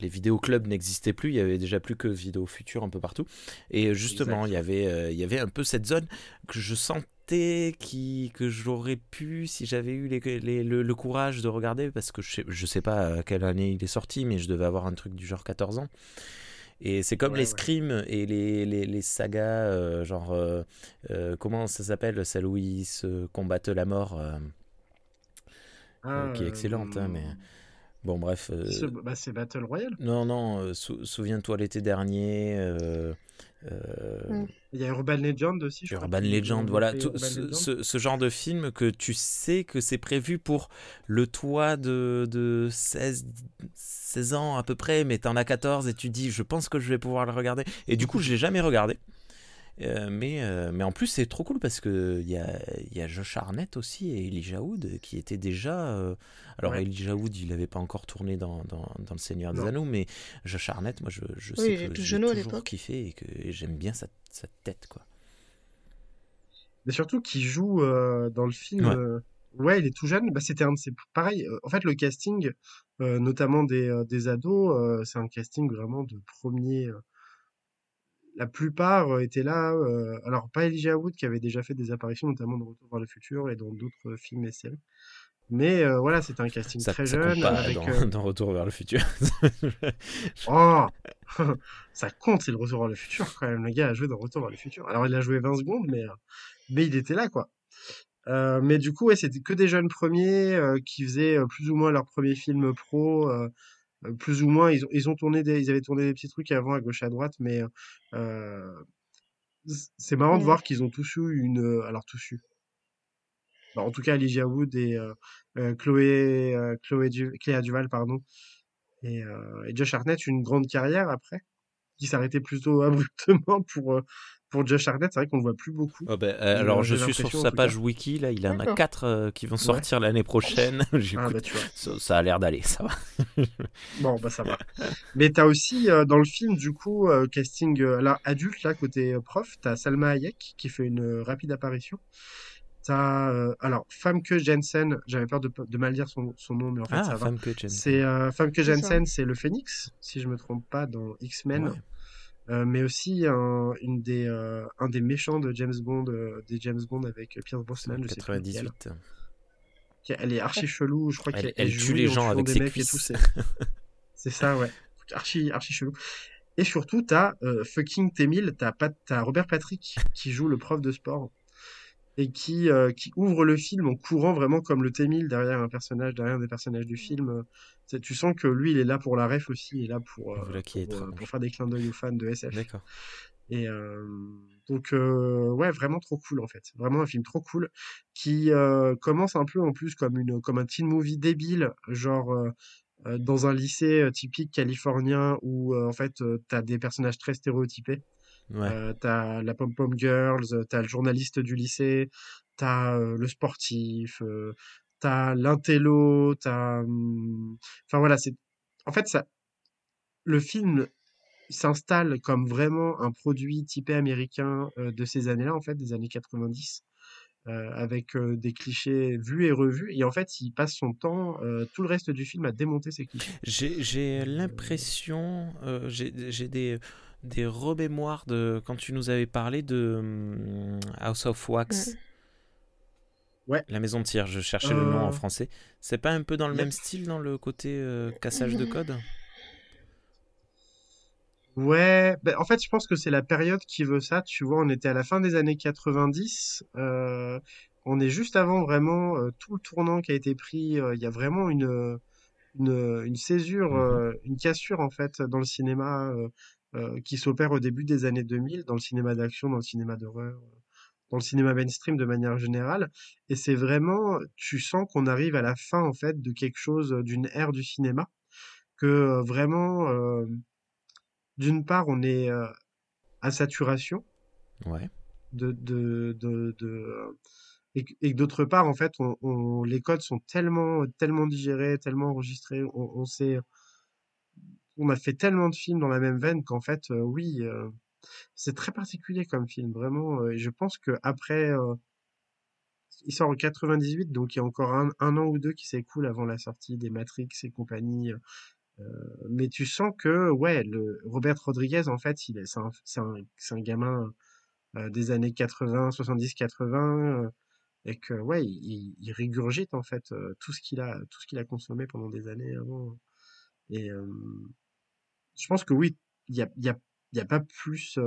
les vidéoclubs n'existaient plus, il y avait déjà plus que Vidéo Futur un peu partout. Et justement, il y, avait, euh, il y avait un peu cette zone que je sentais qui, que j'aurais pu, si j'avais eu les, le, courage de regarder, parce que je sais, je sais pas à quelle année il est sorti, mais je devais avoir un truc du genre 14 ans. Et c'est comme les Scream et les, les, les sagas, euh, genre, euh, comment ça s'appelle, celle où ils se combattent la mort, Ah, qui est excellente, hein, mais... Bon, bref. euh, ce- bah, c'est Battle Royale. Non, non, euh, sou- souviens-toi l'été dernier. euh, euh, Mm. Il y a Urban Legend aussi, je. Urban Legend, voilà, tout Urban ce, Legend. ce- ce genre de film que tu sais que c'est prévu pour le toit de, de 16, 16 ans à peu près, mais t'en as 14 et tu dis je pense que je vais pouvoir le regarder. Et du coup, je l'ai jamais regardé. Euh, mais, euh, mais en plus, c'est trop cool parce qu'il y a, il y a Josh Hartnett aussi et Elijah Wood qui étaient déjà. euh, alors, Ouais. Elijah Wood, il n'avait pas encore tourné dans, dans, dans Le Seigneur des Non. Anneaux, mais Josh Hartnett, moi, je, je Oui, sais que j'ai toujours kiffé et que j'aime bien sa, sa tête, quoi. Mais surtout qu'il joue euh, dans le film. Ouais. euh, ouais, il est tout jeune. Bah, c'était un de ses. Pareil, euh, en fait, le casting, euh, notamment des, euh, des ados, euh, c'est un casting vraiment de premier. La plupart euh, étaient là. euh, alors, pas Elijah Wood qui avait déjà fait des apparitions, notamment dans Retour vers le futur et dans d'autres euh, films et séries. Mais euh, voilà, c'était un casting Ça, très ça compte jeune. pas avec, dans, euh, dans Retour vers le futur. Oh Ça compte, c'est le Retour vers le futur quand même. Le gars a joué dans Retour vers le futur. Alors il a joué 20 secondes, mais, mais il était là quoi. Mais du coup, ouais, c'était que des jeunes premiers qui faisaient plus ou moins leur premier film pro. Euh, plus ou moins, ils ont, ils ont tourné des, ils avaient tourné des petits trucs avant à gauche à droite, mais euh, c'est marrant de voir qu'ils ont tous eu une, euh, alors tous eu. Bah, en tout cas, Elijah Wood et euh, Chloé, euh, Chloé Du- Cléa Duval, pardon, et, et Josh Hartnett une grande carrière après, qui s'arrêtait plutôt abruptement pour pour Josh Hartnett. C'est vrai qu'on le voit plus beaucoup. Oh, ben, euh, alors, je suis sur sa page wiki, là, il en a D'accord. 4 qui vont sortir l'année prochaine. Ah bah tu vois. ça, ça a l'air d'aller, ça va. Bon bah ça va. Mais t'as aussi euh, dans le film du coup euh, casting euh, là adulte là côté euh, prof, t'as Salma Hayek qui fait une euh, rapide apparition. T'as euh, alors Famke Jensen, j'avais peur de, de mal dire son, son nom mais en fait Ah, ça va. femme que Jen. C'est euh. Jensen, c'est le Phénix si je me trompe pas dans X-Men. Ouais. Euh, mais aussi un, une des, euh, un des méchants de James Bond, euh, des James Bond avec Pierce Brosnan, je sais plus lequel. 98. Qui- Elle est archi chelou, je crois Elle- qu'elle elle elle tue les en gens avec des ses mecs et cuisses. tout, c'est c'est ça, ouais. Archi, archi chelou. Et surtout, t'as euh, fucking T-1000, t'as Pat- t'as Robert Patrick qui joue le prof de sport et qui, euh, qui ouvre le film en courant vraiment comme le T-1000 derrière un personnage, derrière un des personnages du film. Tu sens que lui, il est là pour la ref aussi, il est là pour, euh, Voilà pour, euh, pour faire des clins d'œil aux fans de SF. D'accord. Et euh, donc, euh, ouais, vraiment trop cool en fait. Vraiment un film trop cool qui euh, commence un peu en plus comme, une, comme un teen movie débile, genre dans un lycée typique californien où en fait t'as des personnages très stéréotypés. Ouais. Euh, t'as la pom-pom girls, euh, t'as le journaliste du lycée, t'as euh, le sportif, euh, t'as l'intello, t'as... hum, Enfin voilà, c'est... En fait, ça... le film s'installe comme vraiment un produit typé américain de ces années-là, en fait, des années 90, euh, avec des clichés vus et revus. Et en fait, il passe son temps, tout le reste du film, à démonter ces clichés. J'ai l'impression, j'ai des, des remémoires de quand tu nous avais parlé de hum, House of Wax. Ouais. La maison de tir, je cherchais le nom en Euh, français. C'est pas un peu dans le même style dans le côté euh, cassage de code? Ouais, ben, en fait, je pense que c'est la période qui veut ça. Tu vois, on était à la fin des années 90. euh, on est juste avant vraiment euh, tout le tournant qui a été pris. euh, Il y a vraiment une, une, une césure, Mhm. euh, une cassure en fait dans le cinéma qui s'opère au début des années 2000, dans le cinéma d'action, dans le cinéma d'horreur, euh, dans le cinéma mainstream de manière générale. Et c'est vraiment, tu sens qu'on arrive à la fin en fait de quelque chose, euh, d'une ère du cinéma, que euh, vraiment. euh, d'une part, on est euh, à saturation Ouais. de, de, de, de, euh, et, d'autre part, en fait, on, on- les codes sont tellement, tellement digérés, tellement enregistrés, on, on sait, on a fait tellement de films dans la même veine qu'en fait, euh, oui, euh, c'est très particulier comme film, vraiment. euh, et je pense que après, il sort en 98, donc il y a encore un, an ou deux qui s'écoule avant la sortie des Matrix et compagnie. mais tu sens que, ouais, le Robert Rodriguez, en fait, il est, c'est un, un, gamin des années 80, 70, 80, euh, et que, ouais, il, régurgite, en fait, tout ce qu'il a, tout ce qu'il a consommé pendant des années avant. Et je pense que oui, il y a, y a, y a pas plus.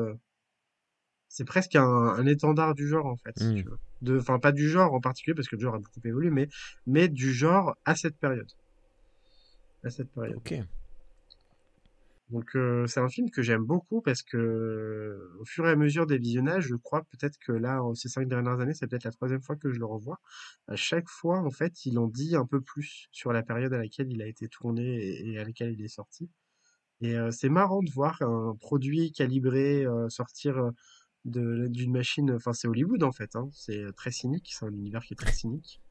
c'est presque un, un, étendard du genre, en fait. Si Mm. tu veux. De, enfin, pas du genre en particulier, parce que le genre a beaucoup évolué, mais, mais du genre à cette période. À cette période. Ok. Donc euh, c'est un film que j'aime beaucoup parce que euh, au fur et à mesure des visionnages, je crois peut-être que là, ces cinq dernières années, c'est peut-être la troisième fois que je le revois. À chaque fois, en fait, il en dit un peu plus sur la période à laquelle il a été tourné et, et à laquelle il est sorti. Et c'est marrant de voir un produit calibré sortir d'une machine. Enfin, c'est Hollywood en fait. Hein, c'est très cynique. C'est un univers qui est très cynique.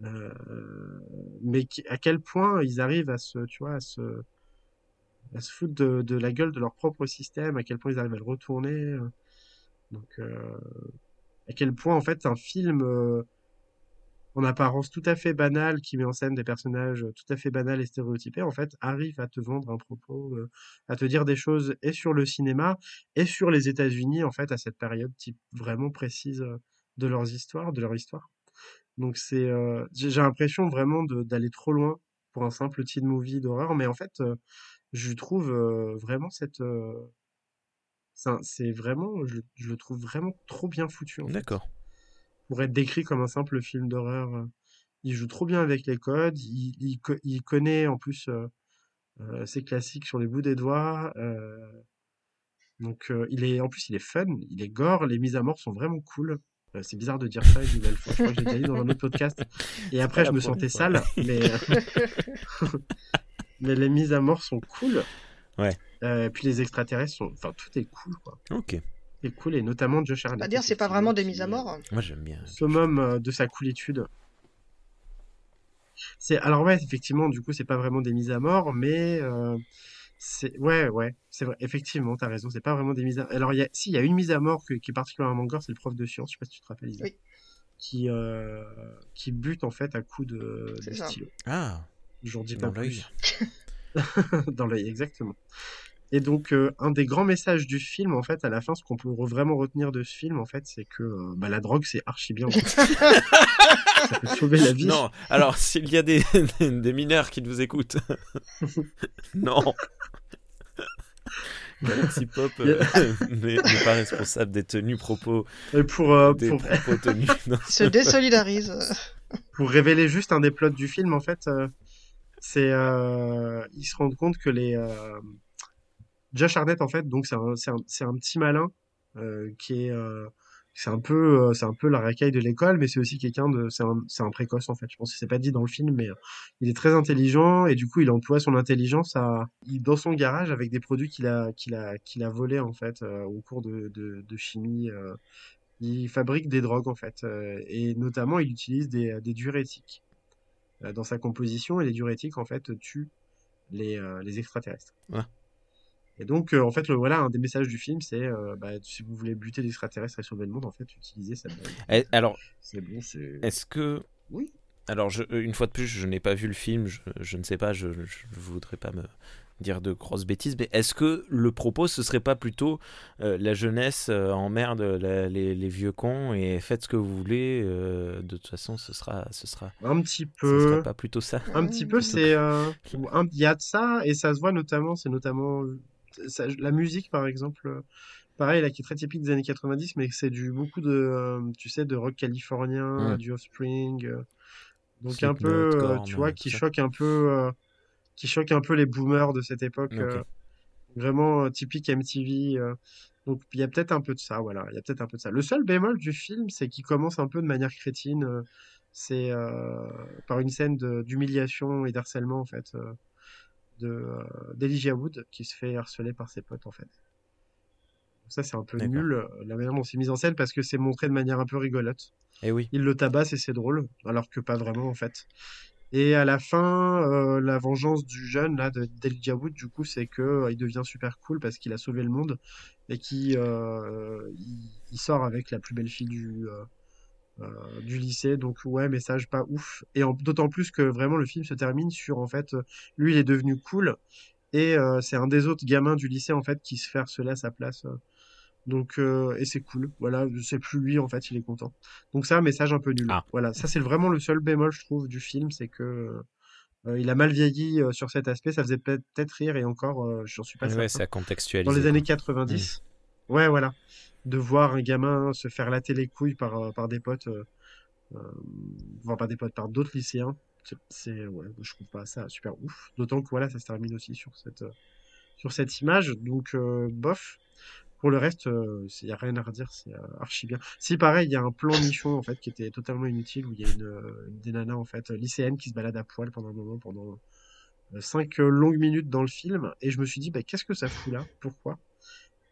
Mais à quel point ils arrivent à se, tu vois, à se à se foutre de, la gueule de leur propre système, à quel point ils arrivent à le retourner. euh. Donc, à quel point, en fait, un film en apparence tout à fait banal, qui met en scène des personnages tout à fait banals et stéréotypés, en fait, arrive à te vendre un propos, à te dire des choses et sur le cinéma et sur les États-Unis, en fait, à cette période type vraiment précise de leurs histoires, de leur histoire. Donc, c'est, j'ai l'impression vraiment d'aller trop loin pour un simple teen movie d'horreur, mais en fait, je trouve vraiment cette. c'est vraiment. Je, le trouve vraiment trop bien foutu. D'accord. Pour être décrit comme un simple film d'horreur. euh, il joue trop bien avec les codes. Il, il, co- il connaît en plus euh, euh, ses classiques sur les bouts des doigts. euh, donc, euh, il est, en plus, il est fun, il est gore. Les mises à mort sont vraiment cool. C'est bizarre de dire ça une nouvelle fois. Je crois que j'ai déjà dit dans un autre podcast. Et après, je me sentais sale. Mais, mais les mises à mort sont cool. Ouais. Puis les extraterrestres sont. Enfin, tout est cool, quoi. Ok. Est cool. Et notamment Josh Hartnett. À dire, c'est pas vraiment des mises à est mort. Moi j'aime bien. Summum euh, de sa coolitude. C'est alors ouais effectivement du coup c'est pas vraiment des mises à mort mais euh, c'est ouais ouais c'est vrai effectivement t'as raison c'est pas vraiment des mises à alors il y a si il y a une mise à mort que- qui est particulièrement gore c'est le prof de sciences je sais pas si tu te rappelles Oui. qui euh, qui bute en fait à coups de, stylo Ah, j'en dis dans pas l'œil. plus dans l'œil exactement et donc euh, un des grands messages du film en fait à la fin ce qu'on peut vraiment retenir de ce film en fait c'est que euh, bah, la drogue c'est archi bien en fait. ça peut sauver la vie Non, alors s'il y a des, des mineurs qui nous écoutent, non. Galaxy Pop euh, n'est pas responsable des tenues propos, Et pour, euh, des pour, propos tenus. dans Il se désolidarise. pour révéler juste un des plots du film, en fait, euh, c'est euh, ils se rendent compte que les euh, Josh Hartnett, en fait, donc c'est un, petit malin euh, qui est euh, c'est un peu euh, c'est un peu la racaille de l'école, mais c'est aussi quelqu'un de c'est un, précoce en fait. Je pense que c'est pas dit dans le film, mais il est très intelligent et du coup il emploie son intelligence dans son garage avec des produits qu'il a qu'il a qu'il a volés en fait au cours de chimie. il fabrique des drogues en fait, et notamment il utilise des, diurétiques dans sa composition, et les diurétiques en fait tuent les, les extraterrestres. Ouais. Et donc euh, en fait le, voilà un des messages du film c'est euh, bah, si vous voulez buter des extraterrestres et sauver le monde en fait utilisez cette. Eh, Alors, C'est bon c'est est-ce que. oui. Alors, je, euh, une fois de plus, je n'ai pas vu le film, je, je ne sais pas, je ne voudrais pas me dire de grosses bêtises, mais est-ce que le propos, ce serait pas plutôt euh, la jeunesse euh, emmerde la- les, les vieux cons et faites ce que vous voulez, euh, de toute façon, ce sera, ce sera, Un petit ce serait peu. pas plutôt ça Un petit peu, c'est euh, il y a de ça et ça se voit notamment, c'est notamment ça- la musique par exemple, euh, pareil là qui est très typique des années 90, mais c'est du beaucoup de, euh, tu sais, de rock californien, Ouais. du Offspring, euh, donc un peu, tu vois, qui choque un peu, qui choque un peu les boomers de cette époque, vraiment typique MTV. donc il y a peut-être un peu de ça, voilà, il y a peut-être un peu de ça. Le seul bémol du film, c'est qu'il commence un peu de manière crétine. c'est par une scène d'humiliation et d'harcèlement en fait d'Elijah Wood qui se fait harceler par ses potes en fait. Ça c'est un peu nul euh, la manière dont c'est mis en scène parce que c'est montré de manière un peu rigolote. Eh oui. Il le tabasse et c'est drôle alors que pas vraiment en fait. Et à la fin, euh, la vengeance du jeune là de d'Elijah Wood du coup c'est que euh, il devient super cool parce qu'il a sauvé le monde et qui euh, il, il sort avec la plus belle fille du euh, du lycée. Donc ouais, message pas ouf. Et d'autant plus que vraiment le film se termine sur en fait, euh, lui il est devenu cool et euh, c'est un des autres gamins du lycée en fait qui se fait harceler à sa place. Donc euh, et c'est cool. Voilà, c'est plus lui en fait, il est content. Donc un message un peu nul. Ah. Voilà, ça c'est vraiment le seul bémol je trouve du film, c'est que euh, il a mal vieilli euh, sur cet aspect. Ça faisait peut- peut-être rire et encore, euh, j'en suis pas Ouais, certain ça contextualise. dans les années 90. Ouais, voilà. De voir un gamin se faire latter les couilles par, euh, par des potes, euh, euh, enfin pas des potes, par d'autres lycéens, c'est, ouais, je trouve pas ça super ouf. D'autant que voilà, ça se termine aussi sur cette, euh, image. Donc, bof. Pour le reste, il n'y a rien à redire, c'est archi bien. Si, pareil, il y a un plan nichon, en fait, qui était totalement inutile, où il y a une, une des en fait, lycéenne qui se balade à poil pendant un moment, pendant cinq longues minutes dans le film, et je me suis dit, bah, qu'est-ce que ça fout là? Pourquoi?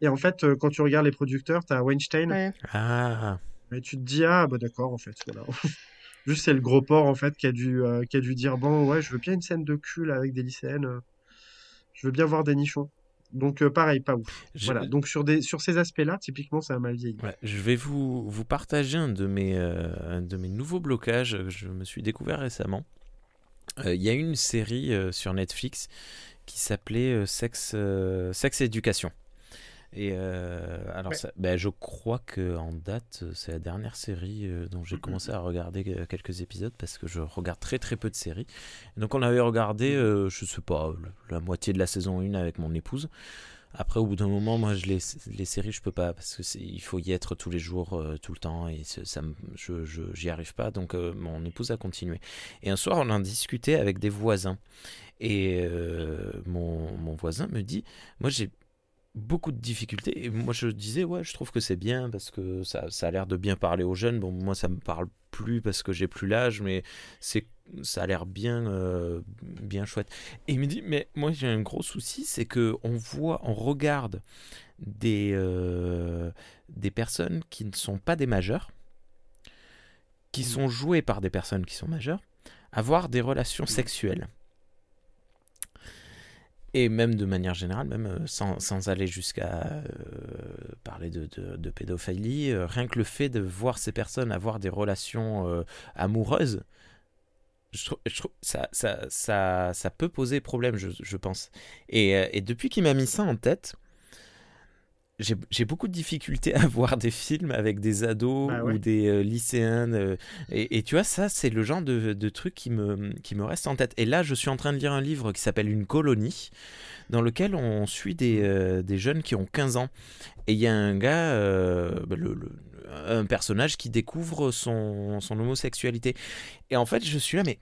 Et en fait, euh, quand tu regardes les producteurs, t'as Weinstein, Ouais. Ah, et tu te dis, ah, bah d'accord, en fait, voilà. Juste, c'est le gros porc, en fait, qui a dû, euh, qui a dû dire, bon, ouais, je veux bien une scène de cul, là, avec des lycéennes, euh, je veux bien voir des nichons. Donc, euh, pareil, pas ouf. je, Voilà. Donc, sur, des, sur ces aspects-là, typiquement, ça a mal vieilli. ouais, je vais vous, vous partager un de, mes, euh, un de mes nouveaux blocages que je me suis découvert récemment. Euh, Il y a une série euh, sur Netflix qui s'appelait euh, Sex, euh, Sex Education. Et euh, alors, Ouais. ça- ben, je crois que en date, c'est la dernière série euh, dont j'ai commencé à regarder euh, quelques épisodes parce que je regarde très très peu de séries. Donc, on avait regardé, euh, je sais pas, la moitié de la saison 1 avec mon épouse. Après, au bout d'un moment, moi, je les, les séries, je peux pas parce que il faut y être tous les jours, euh, tout le temps, et ça, je, je- j'y arrive pas. Donc, euh, mon épouse a continué. Et un soir, on en discutait avec des voisins, et euh, mon, mon voisin me dit, moi, j'ai beaucoup de difficultés. Et moi, je disais, ouais, je trouve que c'est bien parce que ça, ça a l'air de bien parler aux jeunes. Bon, moi, ça me parle plus parce que j'ai plus l'âge, mais c'est, ça a l'air bien, euh, bien chouette. Et il me dit, mais moi, j'ai un gros souci, c'est que on voit, on regarde des, euh, des personnes qui ne sont pas des majeurs, qui sont jouées par des personnes qui sont majeures, avoir des relations sexuelles. Et même de manière générale, même euh, sans, aller jusqu'à euh, parler de, de- pédophilie, euh, rien que le fait de voir ces personnes avoir des relations amoureuses, je trouve, ça, ça, ça, ça peut poser problème, je, pense. Et depuis qu'il m'a mis ça en tête, j'ai beaucoup de difficultés à voir des films avec des ados Bah ouais. ou des euh, lycéens. euh, et, et tu vois, ça, c'est le genre de, de truc qui me, qui me reste en tête. Et là, je suis en train de lire un livre qui s'appelle Une colonie, dans lequel on suit des, euh, des jeunes qui ont 15 ans. Et il y a un gars, euh, bah, le- le- un personnage qui découvre son, son homosexualité. Et en fait, je suis là, mais.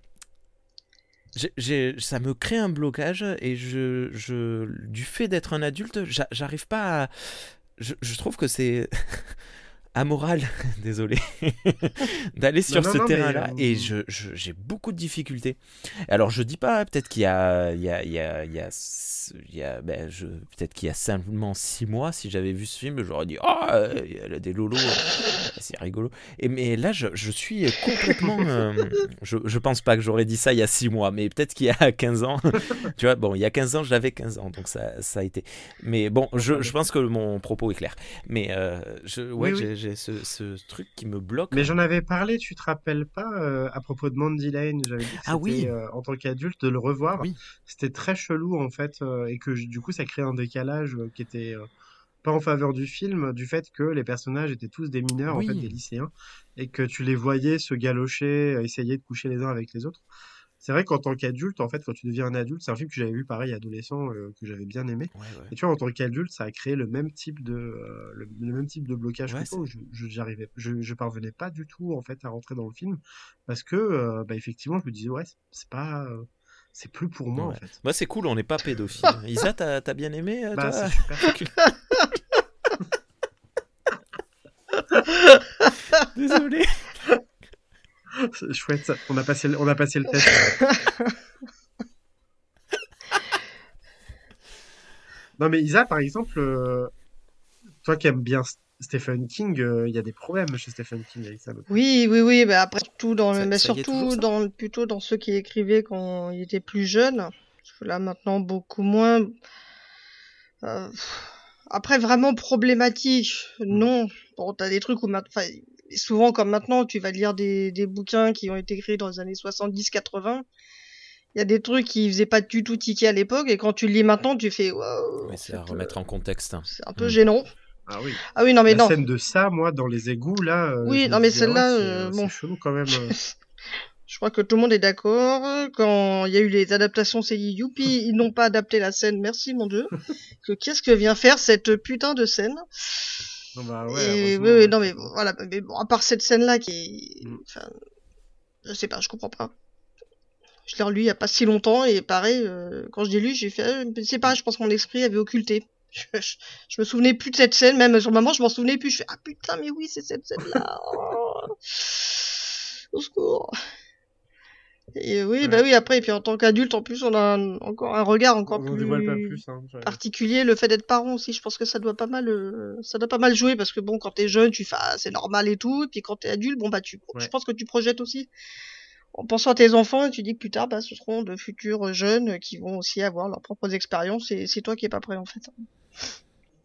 J'ai- ça me crée un blocage et je, du fait d'être un adulte, j'a- j'arrive pas à. Je trouve que c'est amoral, désolé, d'aller sur non, ce terrain-là euh, et je, je- j'ai beaucoup de difficultés. Alors je dis pas, peut-être qu'il y a, il y a, il y a, il y a, ben, je, peut-être qu'il y a simplement six mois, si j'avais vu ce film, j'aurais dit, oh, elle a des lolos, c'est rigolo. Et mais là, je, je suis complètement, euh, je, je pense pas que j'aurais dit ça il y a six mois, mais peut-être qu'il y a 15 ans, tu vois, bon, il y a 15 ans, j'avais 15 ans, donc ça, ça a été. Mais bon, je, je pense que mon propos est clair. Mais euh, je, ouais, Oui, oui. J'ai ce, ce truc qui me bloque. Mais j'en avais parlé, tu te rappelles pas, euh, à propos de Mandy Lane, j'avais dit que Ah oui. euh, en tant qu'adulte, de le revoir. Oui. C'était très chelou, en fait, euh, et que du coup, ça crée un décalage qui était pas en faveur du film, du fait que les personnages étaient tous des mineurs, en fait, des lycéens, et que tu les voyais se galocher, essayer de coucher les uns avec les autres. C'est vrai qu'en tant qu'adulte, en fait, quand tu deviens un adulte, c'est un film que j'avais vu pareil adolescent, euh, que j'avais bien aimé. Ouais, ouais. Et tu vois, en tant qu'adulte, ça a créé le même type de, euh, le, le même type de blocage Ouais, que je, je, j'y arrivais- je, je parvenais pas du tout, en fait, à rentrer dans le film, parce que, euh, bah, effectivement, je me disais, ouais, c'est- c'est pas, euh, c'est plus pour moi, en fait. Moi, c'est cool, on n'est pas pédophile. Isa, t'as t'as bien aimé, Bah, toi c'est super. Désolé. Chouette, ça. On a passé, le- on a passé le test. non, mais Isa, par exemple, euh, toi qui aimes bien Stephen King, euh, il y a des problèmes chez Stephen King avec ça. Oui, oui, oui, bah après tout dans le, mais surtout dans plutôt dans ceux qui écrivaient quand il était plus jeune. Parce que là maintenant beaucoup moins. Euh, Après vraiment problématique, non. Bon, t'as des trucs où ma- souvent comme maintenant, tu vas lire des, des bouquins qui ont été écrits dans les années 70-80. Il y a des trucs qui faisaient pas du tout tiquer à l'époque, et quand tu le lis maintenant, tu fais wow, Mais c'est à remettre en contexte. hein. c'est un peu Mm. gênant. Ah oui. Ah oui, non, mais la non. scène de ça, moi, dans les égouts, là. euh, Oui, non, mais celle-là, ah c'est, euh, euh, bon. c'est chelou quand même. Je crois que tout le monde est d'accord. Quand il y a eu les adaptations, c'est dit youpi, ils n'ont pas adapté la scène, merci mon dieu. Que Qu'est-ce que vient faire cette putain de scène? Bah ouais, Et oui, oui, non mais voilà, mais bon, à part cette scène-là qui est, Mm. enfin, je sais pas, je comprends pas. Je l'ai relu il y a pas si longtemps et pareil, euh, quand je l'ai lu, j'ai fait, euh, c'est pas, je pense que mon esprit avait occulté. Je, je- je me souvenais plus de cette scène, même sur le moment, je m'en souvenais plus. Je fais ah putain, mais oui, c'est cette scène-là. Oh. Au secours. Et oui, Ouais. bah oui, après, et puis en tant qu'adulte, en plus, on a un- encore un regard encore On plus, dévoile pas plus. Hein, particulier. Le fait d'être parent aussi, je pense que ça doit pas mal, euh, ça doit pas mal jouer parce que bon, quand t'es jeune, tu fais ah, c'est normal et tout, et puis quand t'es adulte, bon bah tu, je pense que tu projettes aussi en pensant à tes enfants et tu dis que plus tard, bah ce seront de futurs jeunes qui vont aussi avoir leurs propres expériences et c'est toi qui es pas prêt en fait.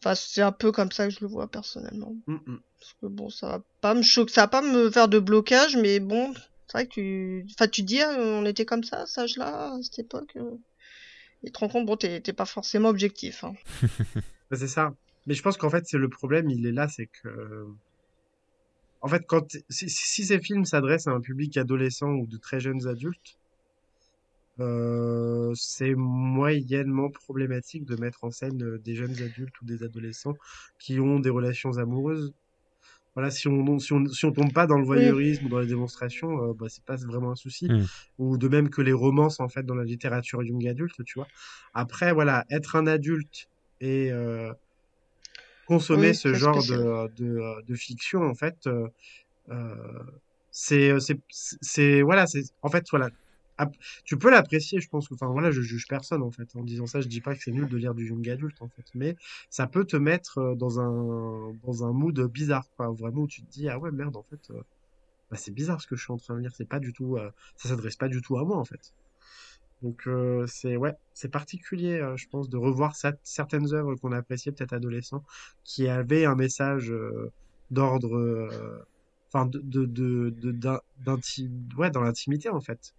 Enfin, c'est un peu comme ça que je le vois personnellement. Mm, mm. Parce que bon, ça va pas me choquer, ça va pas me faire de blocage, mais bon, c'est vrai que tu, te dis, ah, on était comme ça, à cet âge-là, à cette époque. euh. Et tu te rends compte, bon, t'es pas forcément objectif. Hein. C'est ça. Mais je pense qu'en fait, c'est le problème, il est là, c'est que. En fait, si ces films s'adressent à un public adolescent ou de très jeunes adultes, euh, c'est moyennement problématique de mettre en scène euh, des jeunes adultes ou des adolescents qui ont des relations amoureuses. Voilà, si on si on si on tombe pas dans le voyeurisme ou dans les démonstrations, euh, bah c'est pas vraiment un souci. Mm. Ou de même que les romances en fait dans la littérature young adulte, tu vois. Après, voilà, être un adulte et euh, consommer Oui, ce genre de, de, de fiction, en fait, euh, euh, c'est, c'est, c'est, voilà, c'est, en fait, voilà, tu peux l'apprécier, je pense. Enfin, voilà, je juge personne, en fait. En disant ça, je dis pas que c'est nul de lire du young adulte, en fait. Mais ça peut te mettre euh, dans un, dans un mood bizarre, quoi. Vraiment, où tu te dis, ah ouais, merde, en fait, euh, bah, c'est bizarre ce que je suis en train de lire. C'est pas du tout, euh, ça s'adresse pas du tout à moi, en fait. Donc c'est ouais, c'est particulier, je pense, de revoir cer- certaines œuvres qu'on appréciait peut-être adolescents, qui avaient un message d'ordre, enfin de de de ouais, dans l'intimité en fait.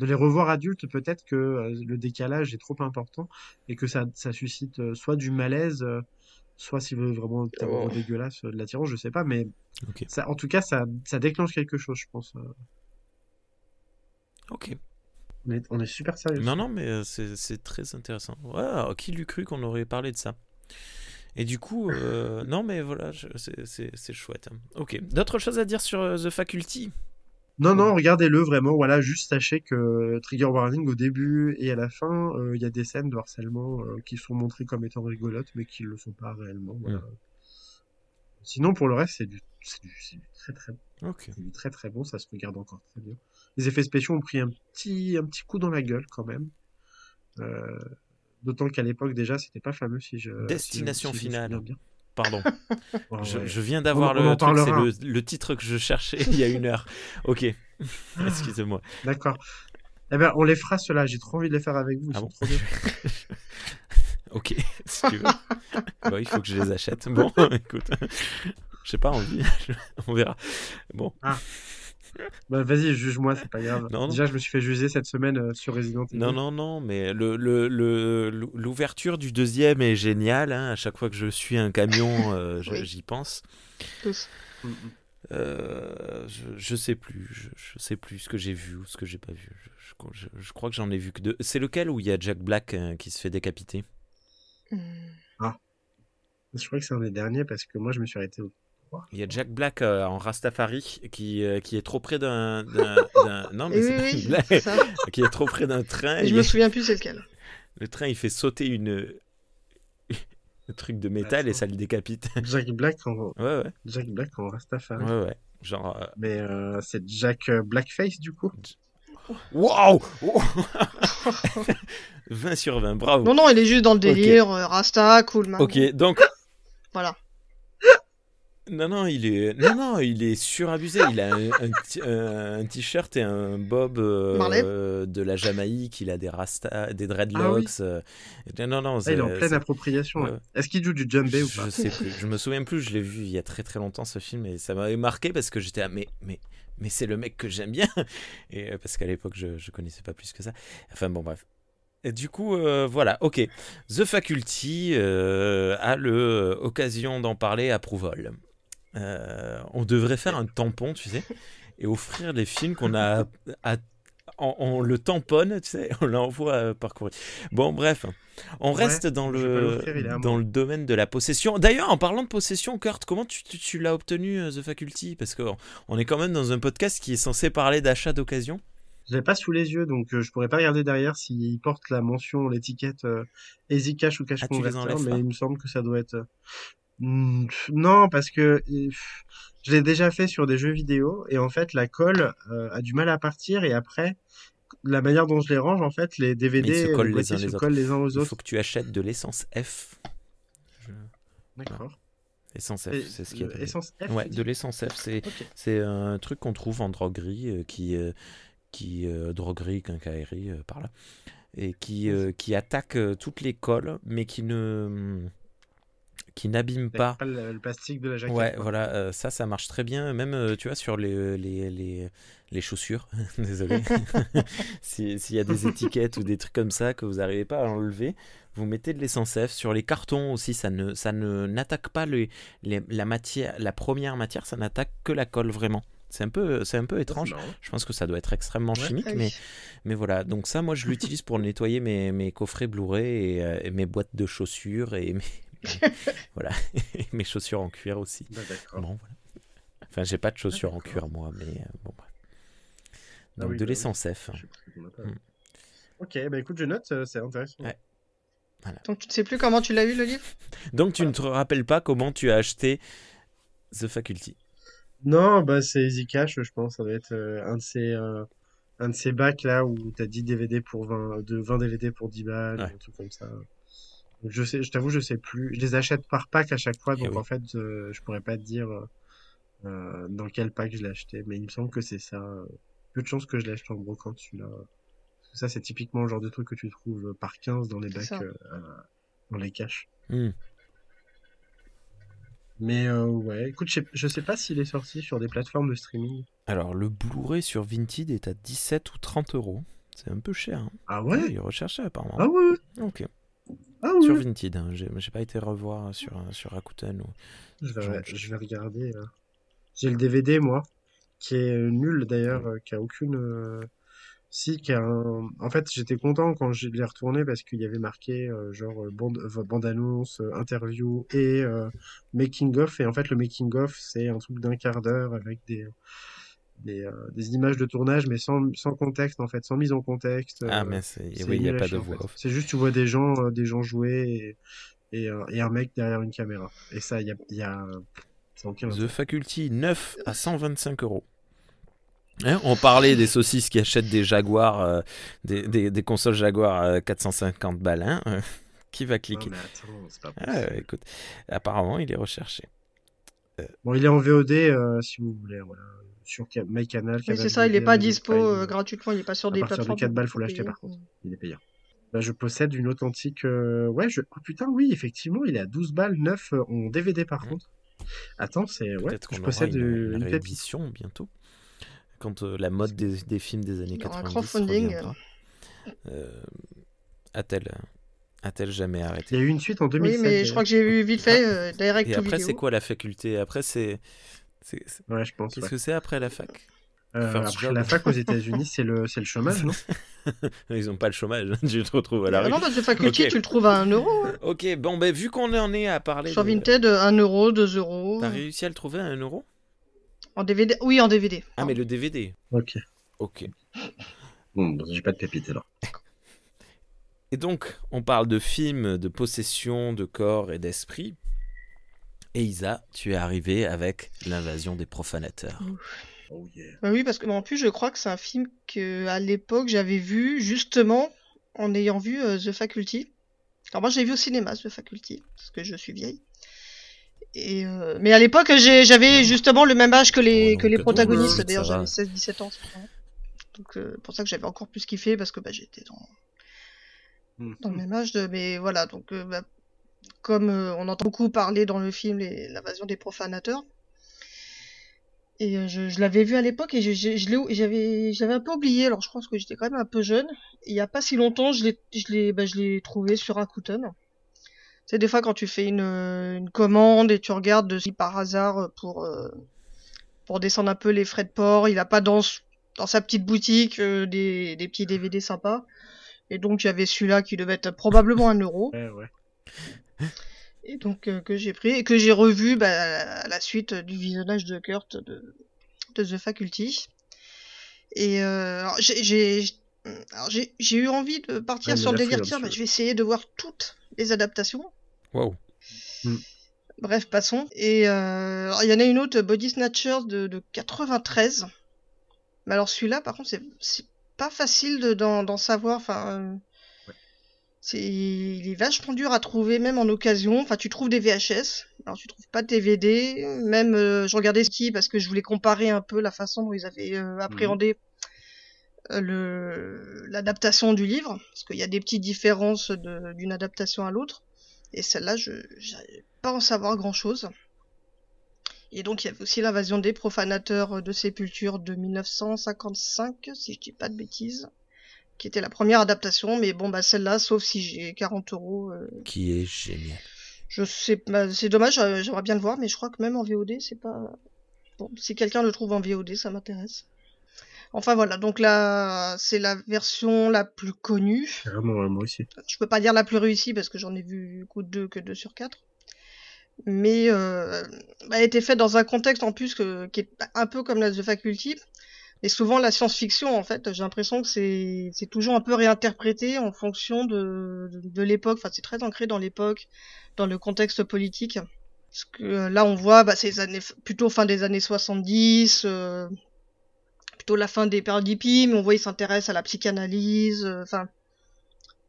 De les revoir adultes, peut-être que euh, le décalage est trop important et que ça ça suscite euh, soit du malaise, euh, soit si vous vraiment un Oh. gros dégueulasse, euh, de l'attirance, je sais pas, mais ça, en tout cas, ça ça déclenche quelque chose, je pense. euh. Ok. On est, on est super sérieux. Non, non, mais c'est c'est très intéressant. Ouais, alors, qui l'eût cru qu'on aurait parlé de ça? Et du coup, euh, non, mais voilà, je- c'est- c'est c'est chouette. hein. Ok. D'autres choses à dire sur The Faculty? Non, non, regardez-le vraiment. Voilà, juste sachez que Trigger Warning au début et à la fin, euh, il y a des scènes de harcèlement euh, qui sont montrées comme étant rigolotes, mais qui ne le sont pas réellement. voilà. Sinon, pour le reste, c'est du, c'est du, du très très, Ok. c'est du très très bon. Ça se regarde encore très bien. Les effets spéciaux ont pris un petit, un petit coup dans la gueule quand même. Euh, D'autant qu'à l'époque déjà, c'était pas fameux si je. Destination si je- si je me finale. bien. Pardon. Je, viens d'avoir le titre que je cherchais il y a une heure. Ok. Excusez-moi. D'accord. Eh ben, on les fera ceux-là. J'ai trop envie de les faire avec vous. Ils Ah sont bon trop bien. Ok, si tu veux. Bah, il faut que je les achète. Bon, écoute. J'ai pas envie. On verra. Bon. Bah, vas-y, juge-moi, c'est pas grave. Non, non. Déjà, je me suis fait juger cette semaine euh, sur Resident Evil. Non, non, non, mais le, le, le- l'ouverture du deuxième est géniale. hein. À chaque fois que je suis un camion, euh, j'y pense. Tous. Euh, je, je sais plus. Je, je sais plus ce que j'ai vu ou ce que j'ai pas vu. Je, je- je- je crois que j'en ai vu que deux. C'est lequel où il y a Jack Black qui se fait décapiter? Hmm. Je crois que c'est un des derniers parce que moi, je me suis arrêté au. Il y a Jack Black euh, en Rastafari qui, euh, qui est trop près d'un. d'un- d'un- Non, mais Et c'est oui, pas une oui, blague. c'est ça. Qui est trop près d'un train. Et je me souviens plus c'est lequel. Le train, il fait sauter une. Un truc de métal et ça le décapite. Jack Black en, Ouais, ouais. Jack Black en Rastafari. Ouais, ouais. Genre. euh, Mais euh, c'est Jack Blackface, du coup. Waouh Wow 20 sur 20, bravo. Non, non, il est juste dans le délire, Rasta, cool man. Ok, donc. Voilà. Non, non, il est, non, non, il est surabusé. Il a un, t-shirt et un bob euh, de la Jamaïque. Il a des rastas, des dreadlocks. euh. Non, non, Ah, il est en pleine appropriation. Est-ce qu'il joue du djembé ou pas Je sais plus. Je me souviens plus. Je l'ai vu il y a très très longtemps ce film et ça m'avait marqué parce que j'étais ah, mais mais mais c'est le mec que j'aime bien et euh, parce qu'à l'époque je je connaissais pas plus que ça. Enfin bon bref. Et du coup euh, voilà ok. The Faculty euh, a le euh, occasion d'en parler à Prouvol. Euh, on devrait faire un tampon tu sais et offrir les films qu'on a à- on, on le tamponne, tu sais, on l'envoie euh, parcourir. Bon, bref, on Ouais, reste dans le, dans le domaine de la possession. D'ailleurs, en parlant de possession, Kurt, comment tu, tu- tu l'as obtenu, euh, The Faculty? Parce qu'on on est quand même dans un podcast qui est censé parler d'achat d'occasion. Je l'ai pas sous les yeux, donc euh, je pourrais pas regarder derrière s'il porte la mention, l'étiquette euh, Easy Cash ou Cash Ah, Converter, mais il me semble que ça doit être. Pff, non, parce que je l'ai déjà fait sur des jeux vidéo et en fait la colle euh, a du mal à partir et après la manière dont je les range, en fait, les DVD, ils se collent les uns les se autres. collent les uns aux Il faut que tu achètes de l'essence F. Je- D'accord. Essence F, c'est ce qui euh, est. Essence F. Ouais, de l'essence F, c'est Ok. c'est un truc qu'on trouve en droguerie euh, qui euh, qui droguerie, quincaillerie par là et qui qui attaque toutes les colles mais qui ne qui n'abîme pas pas le, le plastique de la jaquette. Ouais, quoi. voilà, euh, ça, ça marche très bien. Même, euh, tu vois, sur les, les, les, les chaussures, désolé. Si- S'il y a des étiquettes ou des trucs comme ça que vous n'arrivez pas à enlever, vous mettez de l'essence F. Sur les cartons aussi, ça ne, ça ne n'attaque pas les, les- la matière, la première matière, ça n'attaque que la colle vraiment. C'est un peu, c'est un peu étrange. Je pense que ça doit être extrêmement Ouais. chimique, Ah oui. mais, mais voilà. Donc ça, moi, je l'utilise pour nettoyer mes, mes coffrets Blu-ray et, euh, et mes boîtes de chaussures et mes- voilà, et mes chaussures en cuir aussi. Bah, d'accord. Bon, voilà. Enfin, j'ai pas de chaussures en cuir, moi, mais euh, bon, bref. Ah Donc, oui, de bah oui. l'essence F. Pas. Mm. Ok, bah écoute, je note, euh, c'est intéressant. Ouais. Donc tu ne sais plus comment tu l'as eu le livre? Donc, tu ne te rappelles pas comment tu as acheté The Faculty? Non, bah c'est Easy Cash, je pense. Ça doit être euh, un de ces, euh, un de ces bacs là où t'as 10 DVD pour 20, de 20 DVD pour 10 balles, Ouais. un truc comme ça. Donc, je sais, je t'avoue, je sais plus. Je les achète par pack à chaque fois, Eh donc oui. en fait, euh, je pourrais pas te dire euh, euh, dans quel pack je l'ai acheté, mais il me semble que c'est ça. Peu de chance que je l'ai acheté en brocante celui-là. Parce que ça, c'est typiquement le genre de truc que tu trouves par 15 dans les bacs, euh, dans les caches. Hmm. Mais euh, ouais, écoute, je sais, je sais pas s'il est sorti sur des plateformes de streaming. Alors, le Blu-ray sur Vinted est à 17 ou 30 euros. C'est un peu cher. hein. Ah ouais? Il est recherché, apparemment. Ah ouais? Ok. Ah Sur? Vinted. hein. J'ai pas été revoir sur, sur Rakuten. Ou... Je vais, Genre, je vais regarder. euh. J'ai le DVD, moi, qui est euh, nul d'ailleurs, euh, qui a aucune. euh, Si, qui a un. En fait, j'étais content quand je l'ai retourné parce qu'il y avait marqué euh, genre euh, bande, euh, bande-annonce, euh, interview et euh, making-of. Et en fait, le making-of, c'est un truc d'un quart d'heure avec des. Des, euh, des images de tournage, mais sans, sans contexte, en fait, sans mise en contexte. Ah, euh, mais c'est- c'est oui, il n'y a pas de en fait. voix off. C'est juste, tu vois des gens, euh, des gens jouer et, et, un- et un mec derrière une caméra. Et ça, il y a, il y a, The. Faculty 9 à 125 euros. Hein, on parlait des saucisses qui achètent des Jaguars, euh, des, des- des consoles Jaguar à 450 balles. hein, euh, qui va cliquer attends, pas Ah, écoute, apparemment, il est recherché. Bon, il est en VOD si vous voulez, voilà. Sur Ca- MyCanal, Oui, c'est ça, il est VOD, pas dispo Prime, euh, gratuitement, il est pas sur à des partir de plateformes. 4 balles, pour faut l'acheter par contre. Il est payant. Là, je possède une authentique. euh, Ouais, je. Oh putain, oui, effectivement, il est à 12 balles, 9 euh, en DVD par contre. Attends, c'est. Ouais, Peut-être qu'on je aura possède une, une une bientôt. Quand euh, la mode des, des films des années Il y aura un 90 crowdfunding. Euh, a-t-elle a-t-elle jamais arrêté? Il y a eu une suite en 2007. Oui, mais je crois que j'ai vu vite fait euh, direct Et après, c'est quoi la faculté? Après, c'est. C'est- c'est- Ouais, je pense. Qu'est-ce ouais. que c'est après la fac Euh, après, la fac aux États-Unis, c'est le, c'est le chômage, non Ils ont pas le chômage, tu te retrouves à la Ah rue. non, parce que Faculty, Ok. tu le trouves à 1 euro. hein. Ok, bon, ben vu qu'on en est à parler. Sur de- Vinted, 1 euro, 2 euros. T'as réussi à le trouver à 1 euro? En DVD Oui, en DVD. Ah, mais le DVD. Ok. Ok. Bon, bah, j'ai pas de pépite alors. Et donc, on parle de films, de possession, de corps et d'esprit. Et Isa, tu es arrivé avec l'invasion des profanateurs. Oh yeah. Bah oui, parce que en plus, je crois que c'est un film que à l'époque j'avais vu justement en ayant vu euh, The Faculty. Alors moi, j'ai vu au cinéma The Faculty parce que je suis vieille. Et euh, mais à l'époque, j'avais justement le même âge que les, Ouais, que les protagonistes. D'ailleurs, va. j'avais 16-17 ans. Donc, euh, pour ça que j'avais encore plus kiffé parce que bah, j'étais dans, Hmm. dans le même âge. De... Mais voilà, donc euh, bah, comme euh, on entend beaucoup parler dans le film l'invasion des profanateurs. Et euh, je, l'avais vu à l'époque et je, je, j'avais j'avais un peu oublié. Alors je pense que j'étais quand même un peu jeune. Il y a pas si longtemps, je l'ai bah, trouvé sur Rakuten. C'est des fois quand tu fais une, euh, commande et tu regardes de, si par hasard pour pour descendre un peu les frais de port, il a pas dans dans sa petite boutique des, des petits DVD sympas. Et donc j'avais celui-là qui devait être probablement un euro. Ouais. Et donc euh, que j'ai pris et que j'ai revu bah, à la suite du visionnage de Kurt de, de The Faculty. Et euh, j'ai- eu envie de partir Ouais, mais sur le délire. Tiens, bah, je vais essayer de voir toutes les adaptations. Wow. Bref, passons. Et euh, alors, il y en a une autre, Body Snatchers de, de 93. Mais alors celui-là, par contre, c'est pas facile de- d'en savoir. Enfin, euh, c'est il est vachement dur à trouver, même en occasion. Enfin, tu trouves des VHS. Alors tu trouves pas de DVD. Même euh, je regardais ski parce que je voulais comparer un peu la façon dont ils avaient euh, appréhendé euh, le l'adaptation du livre, parce qu'il y a des petites différences de- d'une adaptation à l'autre. Et celle-là, je j'arrive pas en savoir grand-chose. Et donc il y avait aussi l'invasion des profanateurs de sépulture de 1955, si je dis pas de bêtises, qui était la première adaptation. Mais bon, bah celle-là, sauf si j'ai 40 euros, euh, Qui est génial. je sais, bah, c'est dommage, euh, j'aimerais bien le voir, mais je crois que même en VOD, c'est pas. Bon, si quelqu'un le trouve en VOD, ça m'intéresse. Enfin voilà, donc là, c'est la version la plus connue. Carrément, ouais, moi aussi. Je peux pas dire la plus réussie parce que j'en ai vu coup de deux que 2 sur 4. Mais euh, elle a été faite dans un contexte en plus que, qui est un peu comme la The Faculty. Et souvent la science-fiction, en fait, j'ai l'impression que c'est toujours un peu réinterprété en fonction de, de, l'époque. Enfin, c'est très ancré dans l'époque, dans le contexte politique. Parce que euh, là, on voit, bah, c'est années, plutôt fin des années 70, euh, plutôt la fin des périodes hippies, mais on voit, il s'intéresse à la psychanalyse, euh, enfin,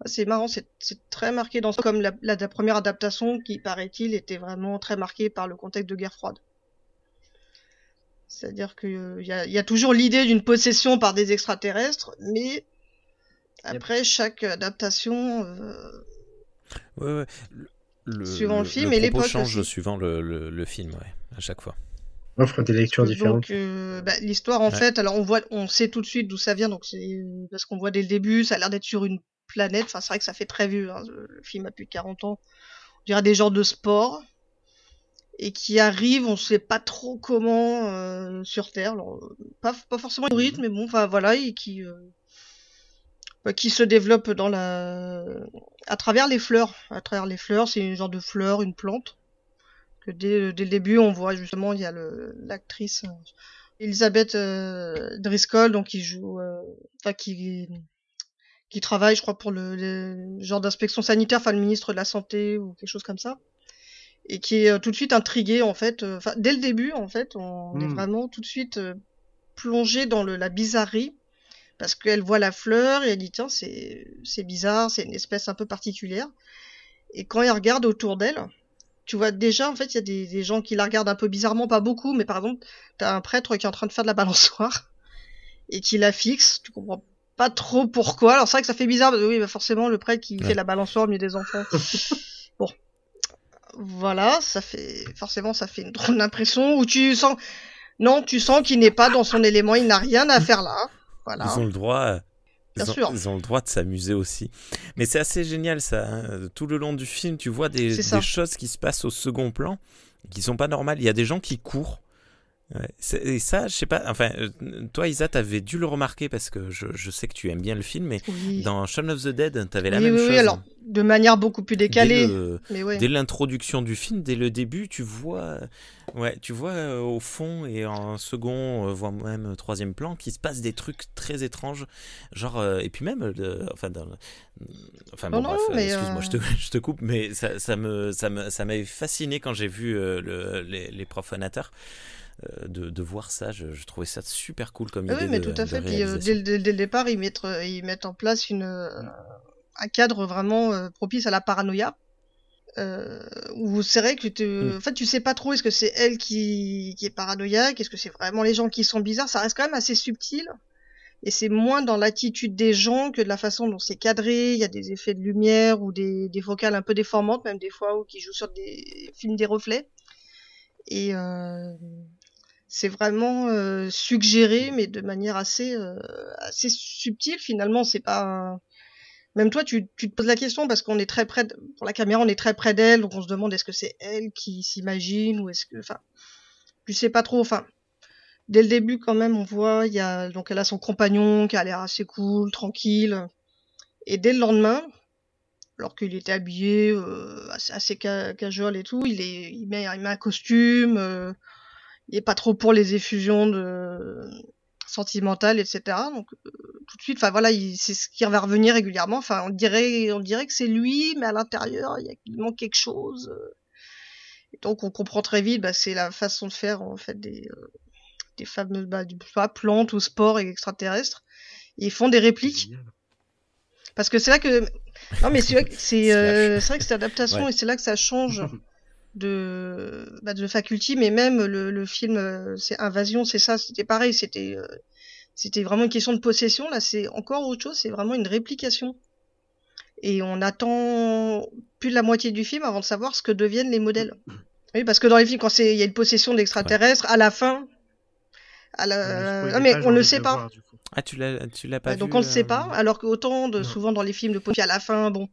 c'est marrant, c'est c'est très marqué dans comme la, la, la première adaptation qui, paraît-il, était vraiment très marquée par le contexte de guerre froide. C'est-à-dire qu'il euh, y, a, y a toujours l'idée d'une possession par des extraterrestres, mais après chaque adaptation, euh, Ouais, ouais. Le, Suivant le film le et l'époque change aussi. suivant le, le, le film, ouais, à chaque fois. Offre des lectures différentes. donc euh, bah, l'histoire en Ouais. fait, alors on voit, on sait tout de suite d'où ça vient, donc c'est parce qu'on voit dès le début, ça a l'air d'être sur une planète. Enfin, c'est vrai que ça fait très vieux. Hein, le film a plus de 40 ans. On dirait des genres de sport et qui arrivent, on sait pas trop comment euh, sur Terre. Alors, pas, pas forcément au rythme, mais bon, enfin voilà, et qui euh, bah, qui se développe dans la à travers les fleurs. À travers les fleurs, c'est une genre de fleur, une plante que dès, dès le début, on voit justement, il y a le l'actrice euh, Elisabeth euh, Driscoll, donc qui joue, enfin qui qui travaille, je crois, pour le, le genre d'inspection sanitaire, enfin le ministre de la santé ou quelque chose comme ça, et qui est euh, tout de suite intrigué en fait. euh, Enfin, dès le début, en fait, on est Mm. vraiment tout de suite euh, plongé dans le, la bizarrerie parce qu'elle voit la fleur et elle dit tiens c'est c'est bizarre, c'est une espèce un peu particulière. Et quand elle regarde autour d'elle, tu vois déjà en fait il y a des, des gens qui la regardent un peu bizarrement, pas beaucoup, mais par exemple t'as un prêtre qui est en train de faire de la balançoire et qui la fixe. Tu comprends pas trop pourquoi. Alors c'est vrai que ça fait bizarre, parce que oui, bah forcément le prêtre qui Ouais. fait de la balançoire au milieu des enfants. voilà, ça fait forcément ça fait une drôle d'impression où tu sens non, tu sens qu'il n'est pas dans son élément, il n'a rien à faire là. Voilà. Ils ont le droit. euh, Bien ils, ont, sûr. ils ont le droit de s'amuser aussi. Mais c'est assez génial ça. hein. Tout le long du film, tu vois des, des choses qui se passent au second plan qui sont pas normales. Il y a des gens qui courent. Ouais, et ça, je sais pas. Enfin, euh, toi, Isa, t'avais dû le remarquer parce que je, je sais que tu aimes bien le film, mais Oui. dans Shaun of the Dead, t'avais la oui, même oui, chose. oui, alors de manière beaucoup plus décalée. ouais. Dès l'introduction du film, dès le début, tu vois, ouais, tu vois euh, au fond et en second, euh, voire même troisième plan, qu'il se passe des trucs très étranges, genre euh, et puis même, enfin, dans, enfin bon, bref, excuse-moi, je te, je te coupe, mais ça, ça me, ça me, ça m'avait fasciné quand j'ai vu le- les, les profanateurs. Euh, De, de voir ça, je, je trouvais ça super cool comme Ah idée oui, mais de, tout à fait. Puis euh, dès, le- dès, dès le départ, ils mettent, euh, ils mettent en place une, un cadre vraiment propice à la paranoïa. Euh, où c'est vrai que tu, Mm. en fait, tu sais pas trop est-ce que c'est elle qui, qui est paranoïaque, est-ce que c'est vraiment les gens qui sont bizarres. Ça reste quand même assez subtil. Et c'est moins dans l'attitude des gens que de la façon dont c'est cadré. Il y a des effets de lumière ou des, des focales un peu déformantes, même des fois, ou qui jouent sur des films des reflets. Et euh, c'est vraiment euh, suggéré, mais de manière assez, euh, assez subtile. Finalement, c'est pas. Même toi, tu, tu te poses la question parce qu'on est très près, pour la caméra, on est très près d'elle, donc on se demande est-ce que c'est elle qui s'imagine ou est-ce que, enfin, tu sais pas trop. Enfin, dès le début, quand même, on voit, il y a, donc elle a son compagnon qui a l'air assez cool, tranquille, et dès le lendemain, alors qu'il était habillé euh, assez, assez et tout, il est, il met, il met un costume, euh, il est pas trop pour les effusions de sentimentales, etc. Donc euh, tout de suite, enfin voilà, il- c'est ce qui va revenir régulièrement. Enfin, on dirait, on dirait que c'est lui, mais à l'intérieur, il, manque quelque chose. euh. Et donc on comprend très vite, bah, c'est la façon de faire en fait des, euh, des fameuses bah, du, plantes ou sport et extraterrestres. Et ils font des répliques parce que c'est là que non mais c'est vrai que c'est euh, adaptation Ouais. et c'est là que ça change de bah, de Faculty mais même le, le film euh, c'est Invasion c'est ça c'était pareil c'était euh, c'était vraiment une question de possession là c'est encore autre chose c'est vraiment une réplication. Et on attend plus de la moitié du film avant de savoir ce que deviennent les modèles. Oui parce que dans les films quand c'est il y a une possession d'extraterrestres à la fin à la non, mais pas, j'ai on ne sait de pas. voir. Ah, tu l'as, tu l'as pas Ouais, vu donc on ne sait euh, pas, alors qu'autant de Non. souvent dans les films de Poppy à la fin, bon,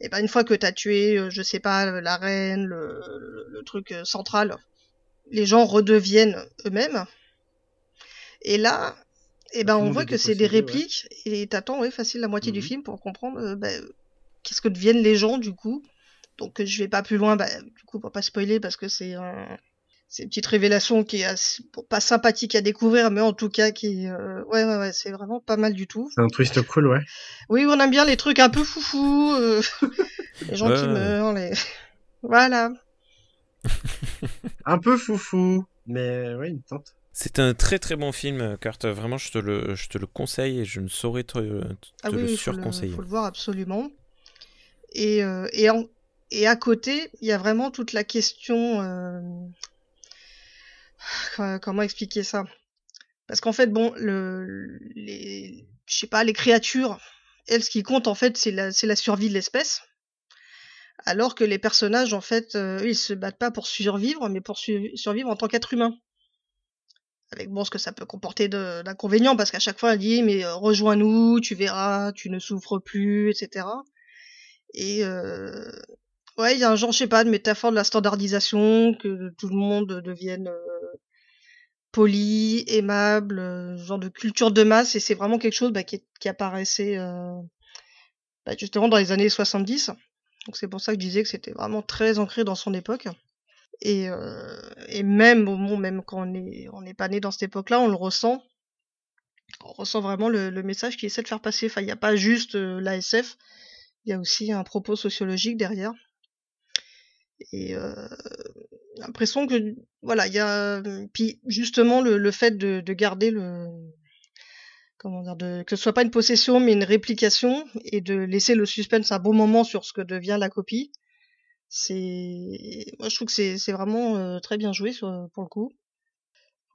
et ben une fois que t'as tué, euh, je sais pas, la reine, le, le, le truc euh, central, les gens redeviennent eux-mêmes. Et là, et ben Tout le on voit que c'est des ouais. répliques et t'attends ouais facile la moitié du Mhm. film pour comprendre euh, ben, qu'est-ce que deviennent les gens du coup. Donc je vais pas plus loin, bah, du coup pour pas spoiler parce que c'est un c'est une petite révélation qui est assez- pas sympathique à découvrir, mais en tout cas qui euh, ouais ouais ouais c'est vraiment pas mal du tout. C'est un twist cool, ouais. Oui, on aime bien les trucs un peu foufou, euh, les gens Ouais, qui meurent, les... Voilà. Un peu foufou, mais ouais, une tente. C'est un très très bon film, Kurt. Vraiment, je te le, je te le conseille et je ne saurais te, te Ah le oui, il faut le, surconseiller. faut le voir absolument. Et, euh, et, en- et à côté, il y a vraiment toute la question... comment- expliquer ça? Parce qu'en fait, bon, le, les, je sais pas, les créatures, elles, ce qui compte en fait, c'est la, c'est la survie de l'espèce. Alors que les personnages, en fait, euh, ils se battent pas pour survivre, mais pour su- survivre en tant qu'être humain. Avec bon, ce que ça peut comporter d'inconvénients, parce qu'à chaque fois, elle dit, mais euh, rejoins-nous, tu verras, tu ne souffres plus, etc. Et euh, ouais, il y a un genre, je sais pas, de métaphore de la standardisation, que tout le monde devienne euh, poli, aimable, euh, genre de culture de masse, et c'est vraiment quelque chose bah, qui, est- qui apparaissait euh, bah, justement dans les années 70. Donc c'est pour ça que je disais que c'était vraiment très ancré dans son époque. Et, euh, et même même quand on est, on n'est pas né dans cette époque-là, on le ressent. On ressent vraiment le, le message qu'il essaie de faire passer. Enfin, il n'y a pas juste euh, l'ASF, il y a aussi un propos sociologique derrière. Et l'impression que voilà, il y a puis justement le, le fait de, de garder le comment dire de, que ce soit pas une possession mais une réplication et de laisser le suspense un bon moment sur ce que devient la copie. C'est moi je trouve que c'est c'est vraiment euh, très bien joué sur, pour le coup.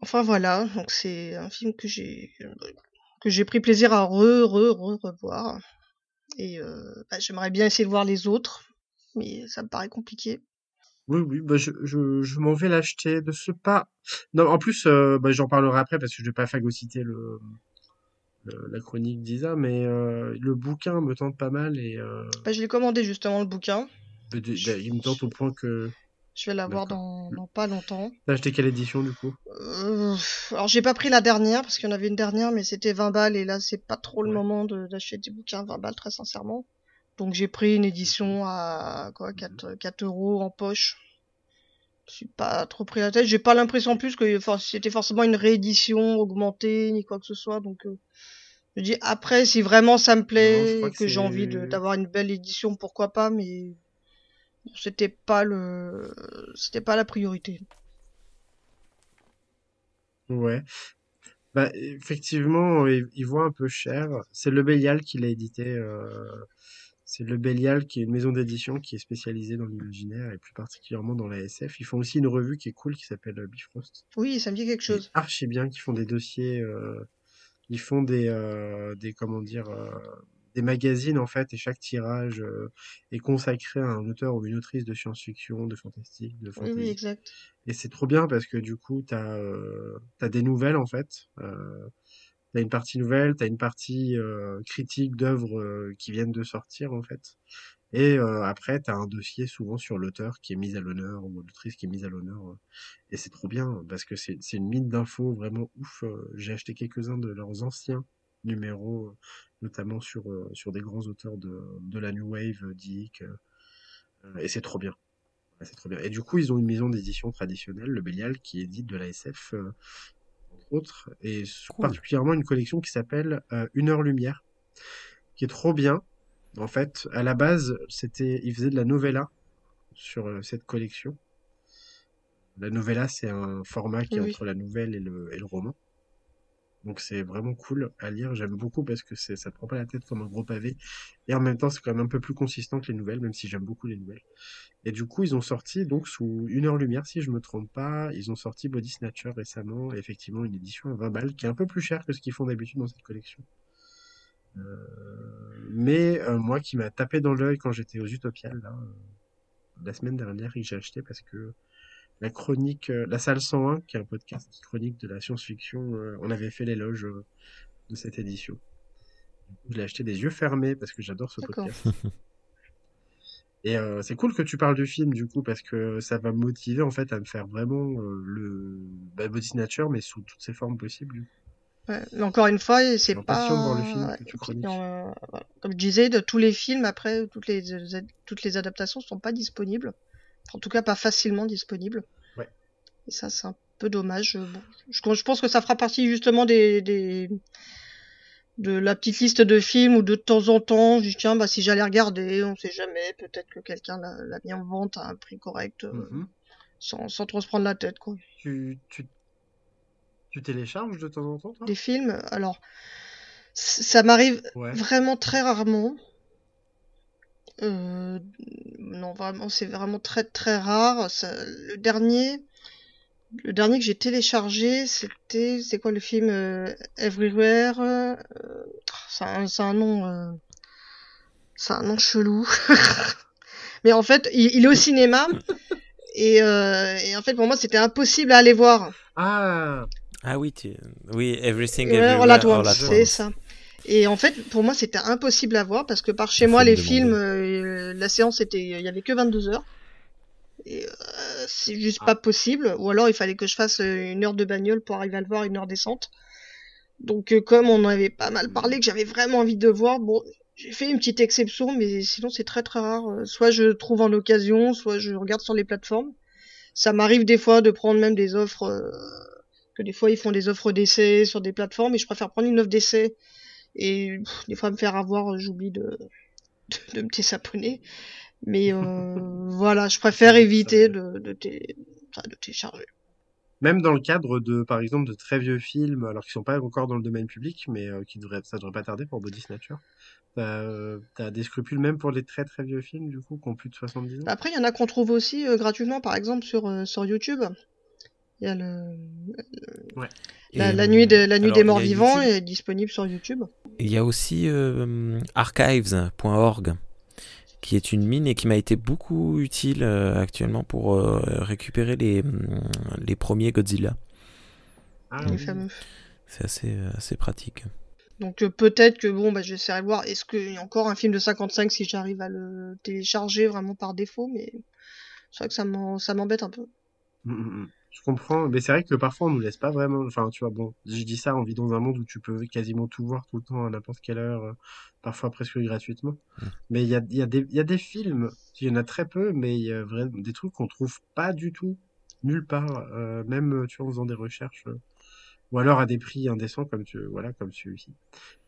Enfin voilà, donc c'est un film que j'ai que j'ai pris plaisir à re re re revoir et euh, bah, j'aimerais bien essayer de voir les autres mais ça me paraît compliqué. Oui, oui, bah je, je, je m'en vais l'acheter de ce pas. Non, en plus, euh, bah, j'en parlerai après parce que je vais pas phagocyter le, le- la chronique d'Isa, mais euh, le bouquin me tente pas mal et euh, Bah, je l'ai commandé justement le bouquin. de- de- il me tente au point que Je vais l'avoir dans, dans pas longtemps. t'as acheté quelle édition du coup? Alors j'ai pas pris la dernière parce qu'il y en avait une dernière mais c'était 20 balles et là c'est pas trop le moment de- d'acheter des bouquins à 20 balles très sincèrement. Donc j'ai pris une édition à quoi 4, 4 euros en poche. Je suis pas trop pris la tête. J'ai pas l'impression en plus que c'était forcément une réédition augmentée ni quoi que ce soit. Donc euh, je dis après si vraiment ça me plaît et que que j'ai envie d'avoir une belle édition pourquoi pas mais bon, c'était pas le c'était pas la priorité. Ouais. Bah, effectivement, il, il voit un peu cher. C'est Le Bélial qui l'a édité. euh, C'est Le Bélial, qui est une maison d'édition qui est spécialisée dans l'imaginaire et plus particulièrement dans la SF. Ils font aussi une revue qui est cool qui s'appelle euh, Bifrost. Oui, ça me dit quelque chose. archi bien, qui font des dossiers, euh, ils font des, euh, des comment dire, euh, des magazines en fait, et chaque tirage est consacré à un auteur ou une autrice de science-fiction, de fantastique, de fantasy. oui, exact. Et c'est trop bien parce que du coup, t'as t'as des nouvelles en fait. Euh, t'as une partie nouvelle, t'as une partie euh, critique d'œuvres euh, qui viennent de sortir en fait. Et euh, après, t'as un dossier souvent sur l'auteur qui est mis à l'honneur ou l'autrice qui est mise à l'honneur. Et c'est trop bien parce que c'est une mine d'infos vraiment ouf. J'ai acheté quelques-uns de leurs anciens numéros, notamment sur des grands auteurs de la new wave, Dick. et c'est trop bien. Et du coup, ils ont une maison d'édition traditionnelle, le Bélial, qui édite de la SF, autres, et Cool. particulièrement une collection qui s'appelle euh, Une heure lumière, qui est trop bien. En fait, à la base, c'était, ils faisaient de la novella sur euh, cette collection. La novella, c'est un format qui est Oui. entre la nouvelle et le, et le roman. Donc c'est vraiment cool à lire. J'aime beaucoup parce que ça te prend pas la tête comme un gros pavé. Et en même temps, c'est quand même un peu plus consistant que les nouvelles, même si j'aime beaucoup les nouvelles. Et du coup, ils ont sorti, donc sous une heure lumière, si je me trompe pas, ils ont sorti Body Snatcher récemment, effectivement une édition à 20 balles, qui est un peu plus chère que ce qu'ils font d'habitude dans cette collection. Euh, mais euh, moi qui m'a tapé dans l'œil quand j'étais aux Utopiales, euh, la semaine dernière, j'ai acheté parce que la chronique, euh, la salle 101, qui est un podcast chronique de la science-fiction, euh, on avait fait l'éloge euh, de cette édition. Je l'ai acheté des yeux fermés parce que j'adore ce podcast. Et euh, c'est cool que tu parles du film du coup parce que ça va me motiver en fait à me faire vraiment euh, le bah, Body Snatcher mais sous toutes ses formes possibles. Ouais, encore une fois, c'est pas. le film ouais, que tu puis, chroniques. euh, voilà. Comme je disais, de tous les films, après, toutes les, toutes les adaptations sont pas disponibles. En tout cas, pas facilement disponibles. Ouais. Et ça, c'est un peu dommage. Bon, je, je pense que ça fera partie justement des, des, de la petite liste de films où de temps en temps, je dis tiens, bah, si j'allais regarder, on sait jamais, peut-être que quelqu'un l'a mis en vente à un prix correct, euh, Mhm. sans, sans trop se prendre la tête, quoi. Tu, tu, tu télécharges de temps en temps toi? Des films, alors, ça m'arrive Ouais. Vraiment très rarement. Euh, non, vraiment, c'est vraiment très très rare. Ça- le dernier, le dernier que j'ai téléchargé, c'était, c'est quoi le film euh, Everywhere euh, C'est un, c'est un nom, euh, c'est un nom chelou. Mais en fait, il, il est au cinéma. Et, euh, et en fait, pour moi, c'était impossible à aller voir. Ah Ah oui, tu... oui, Everything Ouais, Everywhere All at Once, c'est ça. Et en fait, pour moi, c'était impossible à voir parce que par chez moi, les films, euh, la séance était, il y avait que 22 heures. Et euh, c'est juste pas possible. Ou alors, il fallait que je fasse euh, une heure de bagnole pour arriver à le voir, une heure descente. Donc, euh, comme on en avait pas mal parlé, que j'avais vraiment envie de voir, bon, j'ai fait une petite exception, mais sinon, c'est très très rare. Euh, Soit je trouve en occasion, soit je regarde sur les plateformes. Ça m'arrive des fois de prendre même des offres. euh, que des fois ils font des offres d'essai sur des plateformes et je préfère prendre une offre d'essai et pff, des fois me faire avoir j'oublie de, de, de me désabonner mais euh, voilà je préfère éviter de, de, enfin, de télécharger Même dans le cadre de, par exemple, de très vieux films, alors qu'ils sont pas encore dans le domaine public, mais euh, qui devraient, ça devrait pas tarder pour Body Snatcher. T'as, euh, t'as des scrupules même pour les très très vieux films, du coup, qui ont plus de 70 ans? après il y en a qu'on trouve aussi euh, gratuitement par exemple sur euh, sur YouTube il y a le la, nuit de la nuit alors, des morts vivants YouTube. est disponible sur YouTube Il y a aussi euh, archives.org qui est une mine et qui m'a été beaucoup utile euh, actuellement pour euh, récupérer les, hum, les premiers Godzilla. Ah, les oui. fameux C'est assez, assez pratique. Donc peut-être que bon bah j'essaierai de voir est-ce qu'il y a encore un film de 55 si j'arrive à le télécharger vraiment par défaut mais c'est vrai que ça m'embête un peu. Mm, mm, mm. Je comprends, mais c'est vrai que parfois on nous laisse pas vraiment. Enfin, tu vois, bon, je dis ça, on vit dans un monde où tu peux quasiment tout voir tout le temps à n'importe quelle heure, euh, parfois presque gratuitement. Mm. Mais il y a, y, a y a des films, il y en a très peu, mais il y a vraiment des trucs qu'on trouve pas du tout nulle part, euh, même euh, tu vois, en faisant des recherches, euh, ou alors à des prix indécents comme tu, voilà, comme celui-ci.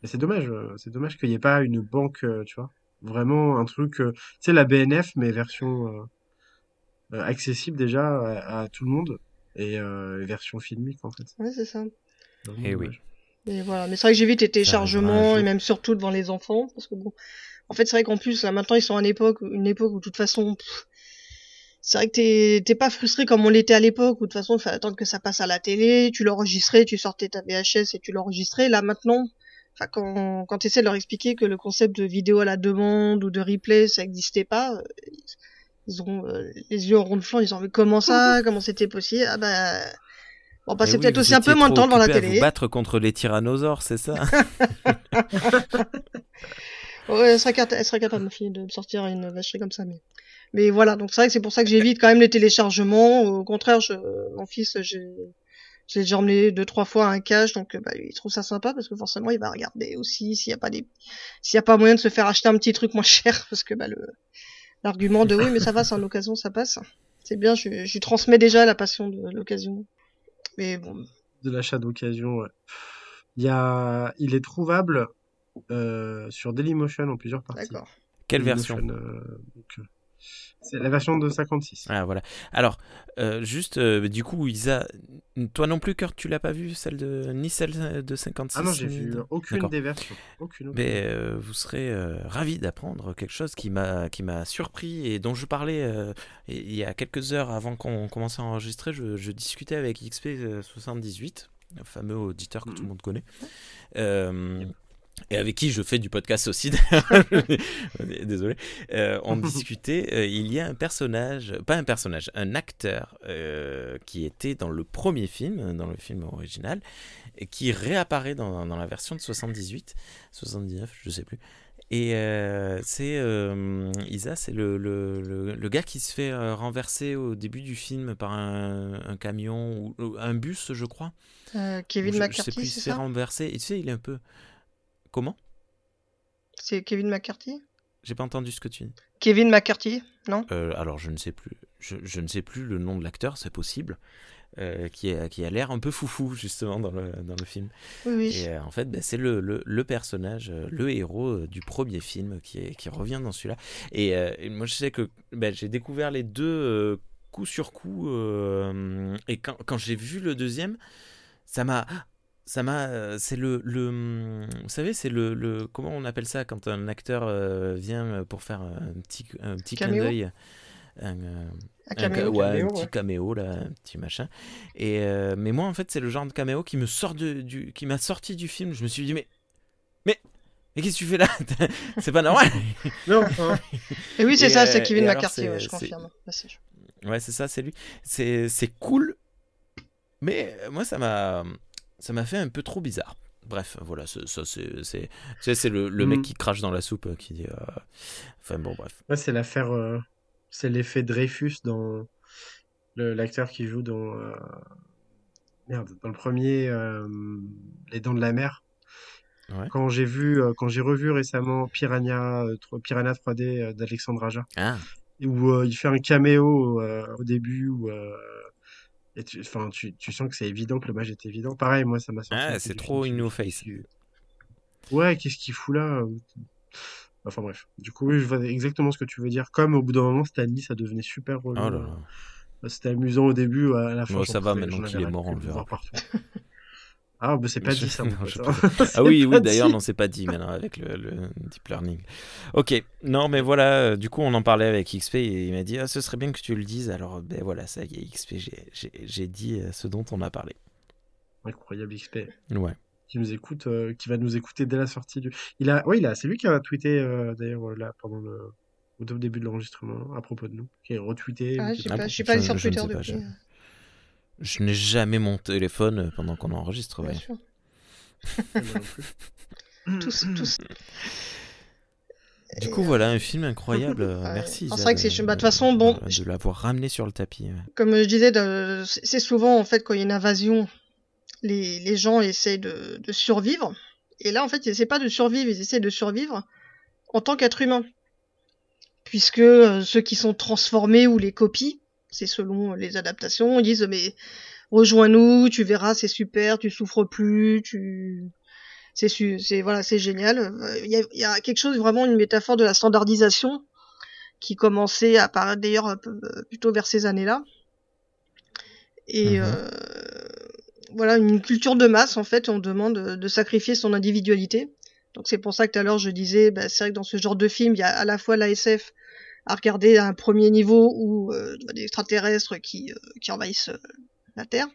Mais c'est dommage, euh, c'est dommage qu'il n'y ait pas une banque, tu vois, vraiment un truc, sais, la BNF, mais version accessible déjà à, à tout le monde et euh, version filmique en fait. Ouais c'est ça. Vraiment Eh oui. voilà, mais c'est vrai que j'évite les téléchargements et même surtout devant les enfants parce que bon, En fait, c'est vrai qu'en plus, là, maintenant, ils sont à une époque, une époque où, de toute façon, c'est vrai que t'es, t'es pas frustré comme on l'était à l'époque, où de toute façon, il fallait attendre que ça passe à la télé, tu l'enregistrais, tu sortais ta VHS et tu l'enregistrais. Là, maintenant, enfin, quand, quand tu essaies de leur expliquer que le concept de vidéo à la demande ou de replay, ça n'existait pas, euh, ils ont euh, les yeux en flanc, ils ont vu comment ça, comment c'était possible. Ah bah, bah, Eh c'est oui, peut-être aussi un peu moins de temps devant la occupés à télé. vous battre contre les tyrannosaures, c'est ça? Ouais, elle serait, cata- elle serait capable, ma fille, de me sortir une vacherie comme ça, mais. Mais voilà, donc c'est vrai que c'est pour ça que j'évite quand même les téléchargements. Au contraire, je, mon fils, j'ai, je l'ai déjà emmené deux, trois fois à un cache, donc, bah, il trouve ça sympa parce que forcément, il va regarder aussi s'il y a pas des, s'il y a pas moyen de se faire acheter un petit truc moins cher parce que, bah, le, l'argument de oui, mais ça va, c'est en occasion, ça passe. C'est bien, je, je lui transmets déjà la passion de l'occasion. Mais bon, De l'achat d'occasion, ouais. Il y a... Il est trouvable euh, sur Dailymotion en plusieurs parties. d'accord. Quelle version? euh, donc, euh, C'est la version de 56. Ah voilà. Alors, euh, juste, euh, du coup, Isa, toi non plus, Kurt, tu l'as pas vu, celle de ni celle de 56 Ah non, j'ai ni vu aucune des versions. Aucune, aucune. Mais euh, vous serez ravis d'apprendre quelque chose qui m'a surpris et dont je parlais il y a quelques heures avant qu'on commence à enregistrer. Je, je discutais avec XP78, un fameux auditeur que tout le Mhm. monde connaît. Et avec qui je fais du podcast aussi, d'ailleurs. désolé, Euh, on discutait, euh, il y a un personnage, pas un personnage, un acteur euh, qui était dans le premier film, dans le film original, et qui réapparaît dans, dans la version de 78, 79, je sais plus. Et euh, c'est euh, Isa, c'est le, le, le, le gars qui se fait euh, renverser au début du film par un, un camion ou ou un bus, je crois. Euh, Kevin je, je sais McCarthy, plus, il se fait renverser. Et tu sais, il est un peu. Comment? C'est Kevin McCarthy? J'ai pas entendu ce que tu dis. Kevin McCarthy, non? Euh, alors je ne sais plus. Je, je ne sais plus le nom de l'acteur, c'est possible. euh, qui, a, qui a l'air un peu foufou justement dans le, dans le film. Oui, oui. Et euh, en fait, bah, c'est le, le, le personnage, le héros du premier film qui, est, qui revient dans celui-là. Et, et moi, je sais que bah, j'ai découvert les deux coup sur coup. et quand, quand j'ai vu le deuxième, ça m'a. Ça m'a. euh, C'est le, le. Vous savez, c'est le, le. Comment on appelle ça quand un acteur euh, vient pour faire un petit, un petit clin Caméo d'œil un, euh, Un un caméo. ca- ouais, caméo, un petit ouais. caméo là, un petit machin. Et euh, mais moi en fait c'est le genre de caméo qui me sort de, du, qui m'a sorti du film. Je me suis dit mais, mais, mais qu'est-ce que tu fais là? C'est pas normal. Mais enfin, Et oui, c'est ça, c'est euh, Kevin McCarthy, ouais, je confirme. Ouais c'est ça, c'est lui. C'est c'est cool, mais euh, moi ça m'a ça m'a fait un peu trop bizarre. Bref, voilà, c'est- ça c'est c'est tu sais, c'est le, le mec Mhm. qui crache dans la soupe euh, qui dit. euh, Enfin bon bref. ouais, c'est l'affaire. euh, C'est l'effet Dreyfus dans l'acteur qui joue dans. euh, Merde, dans le premier Les Dents de la Mer. Ouais. Quand j'ai vu, quand j'ai revu récemment Piranha, Piranha 3D euh, d'Alexandre Aja, Ah où il fait un caméo au début, où, et tu, tu, tu sens que c'est évident que le match est évident. Pareil, moi, ça m'a sorti. Ah, c'est trop in me face. Ouais, qu'est-ce qu'il fout là Enfin bref. Du coup, oui, je vois exactement ce que tu veux dire. Comme au bout d'un moment, Stanley, ça devenait super relou. oh là là. C'était amusant au début, à la fin. Ça va, maintenant qu'il est mort, on le verra. Ah, bah c'est pas Je- dit ça, non, hein. Ah oui, oui, d'ailleurs, non, c'est pas dit maintenant avec le, le deep learning. Ok, non, mais voilà, euh, du coup, on en parlait avec XP et il m'a dit, ah, ce serait bien que tu le dises. Alors, ben voilà, ça y est, XP, j'ai- dit euh, ce dont on a parlé. Incroyable XP. Ouais. Qui nous écoute, euh, qui va nous écouter dès la sortie du. Il a, oui, il a, c'est lui qui a tweeté euh, d'ailleurs là pendant le au début de l'enregistrement à propos de nous, qui a retweeté. Ah, je suis pas allé sur Twitter depuis. Je- euh, n'ai jamais mon téléphone euh, pendant qu'on enregistre. bien ouais. sûr. Moi non plus. Tous, tous. Du coup, euh, voilà, un film incroyable. euh, Ouais. Merci. Alors, c'est vrai que c'est- bah, de toute façon, bon, de, je- de l'avoir ramené sur le tapis. ouais. Comme je disais, de- c'est c'est souvent en fait quand il y a une invasion, les, les gens essayent de, de survivre. Et là, en fait, ils essaient pas de survivre, ils essaient de survivre en tant qu'être humain. Puisque euh, ceux qui sont transformés ou les copies, c'est selon les adaptations, ils disent mais rejoins-nous, tu verras, c'est super, tu souffres plus, tu c'est su- c'est voilà, c'est génial. Il y, a, il y a quelque chose vraiment une métaphore de la standardisation qui commençait à apparaître d'ailleurs euh, plutôt vers ces années-là. Et Mhm. euh, voilà, une culture de masse en fait, on demande de, sacrifier son individualité Donc c'est pour ça que tout à l'heure je disais, bah, c'est vrai que dans ce genre de film, il y a à la fois l'ASF à regarder un premier niveau où euh, des extraterrestres qui, euh, envahissent euh, la Terre,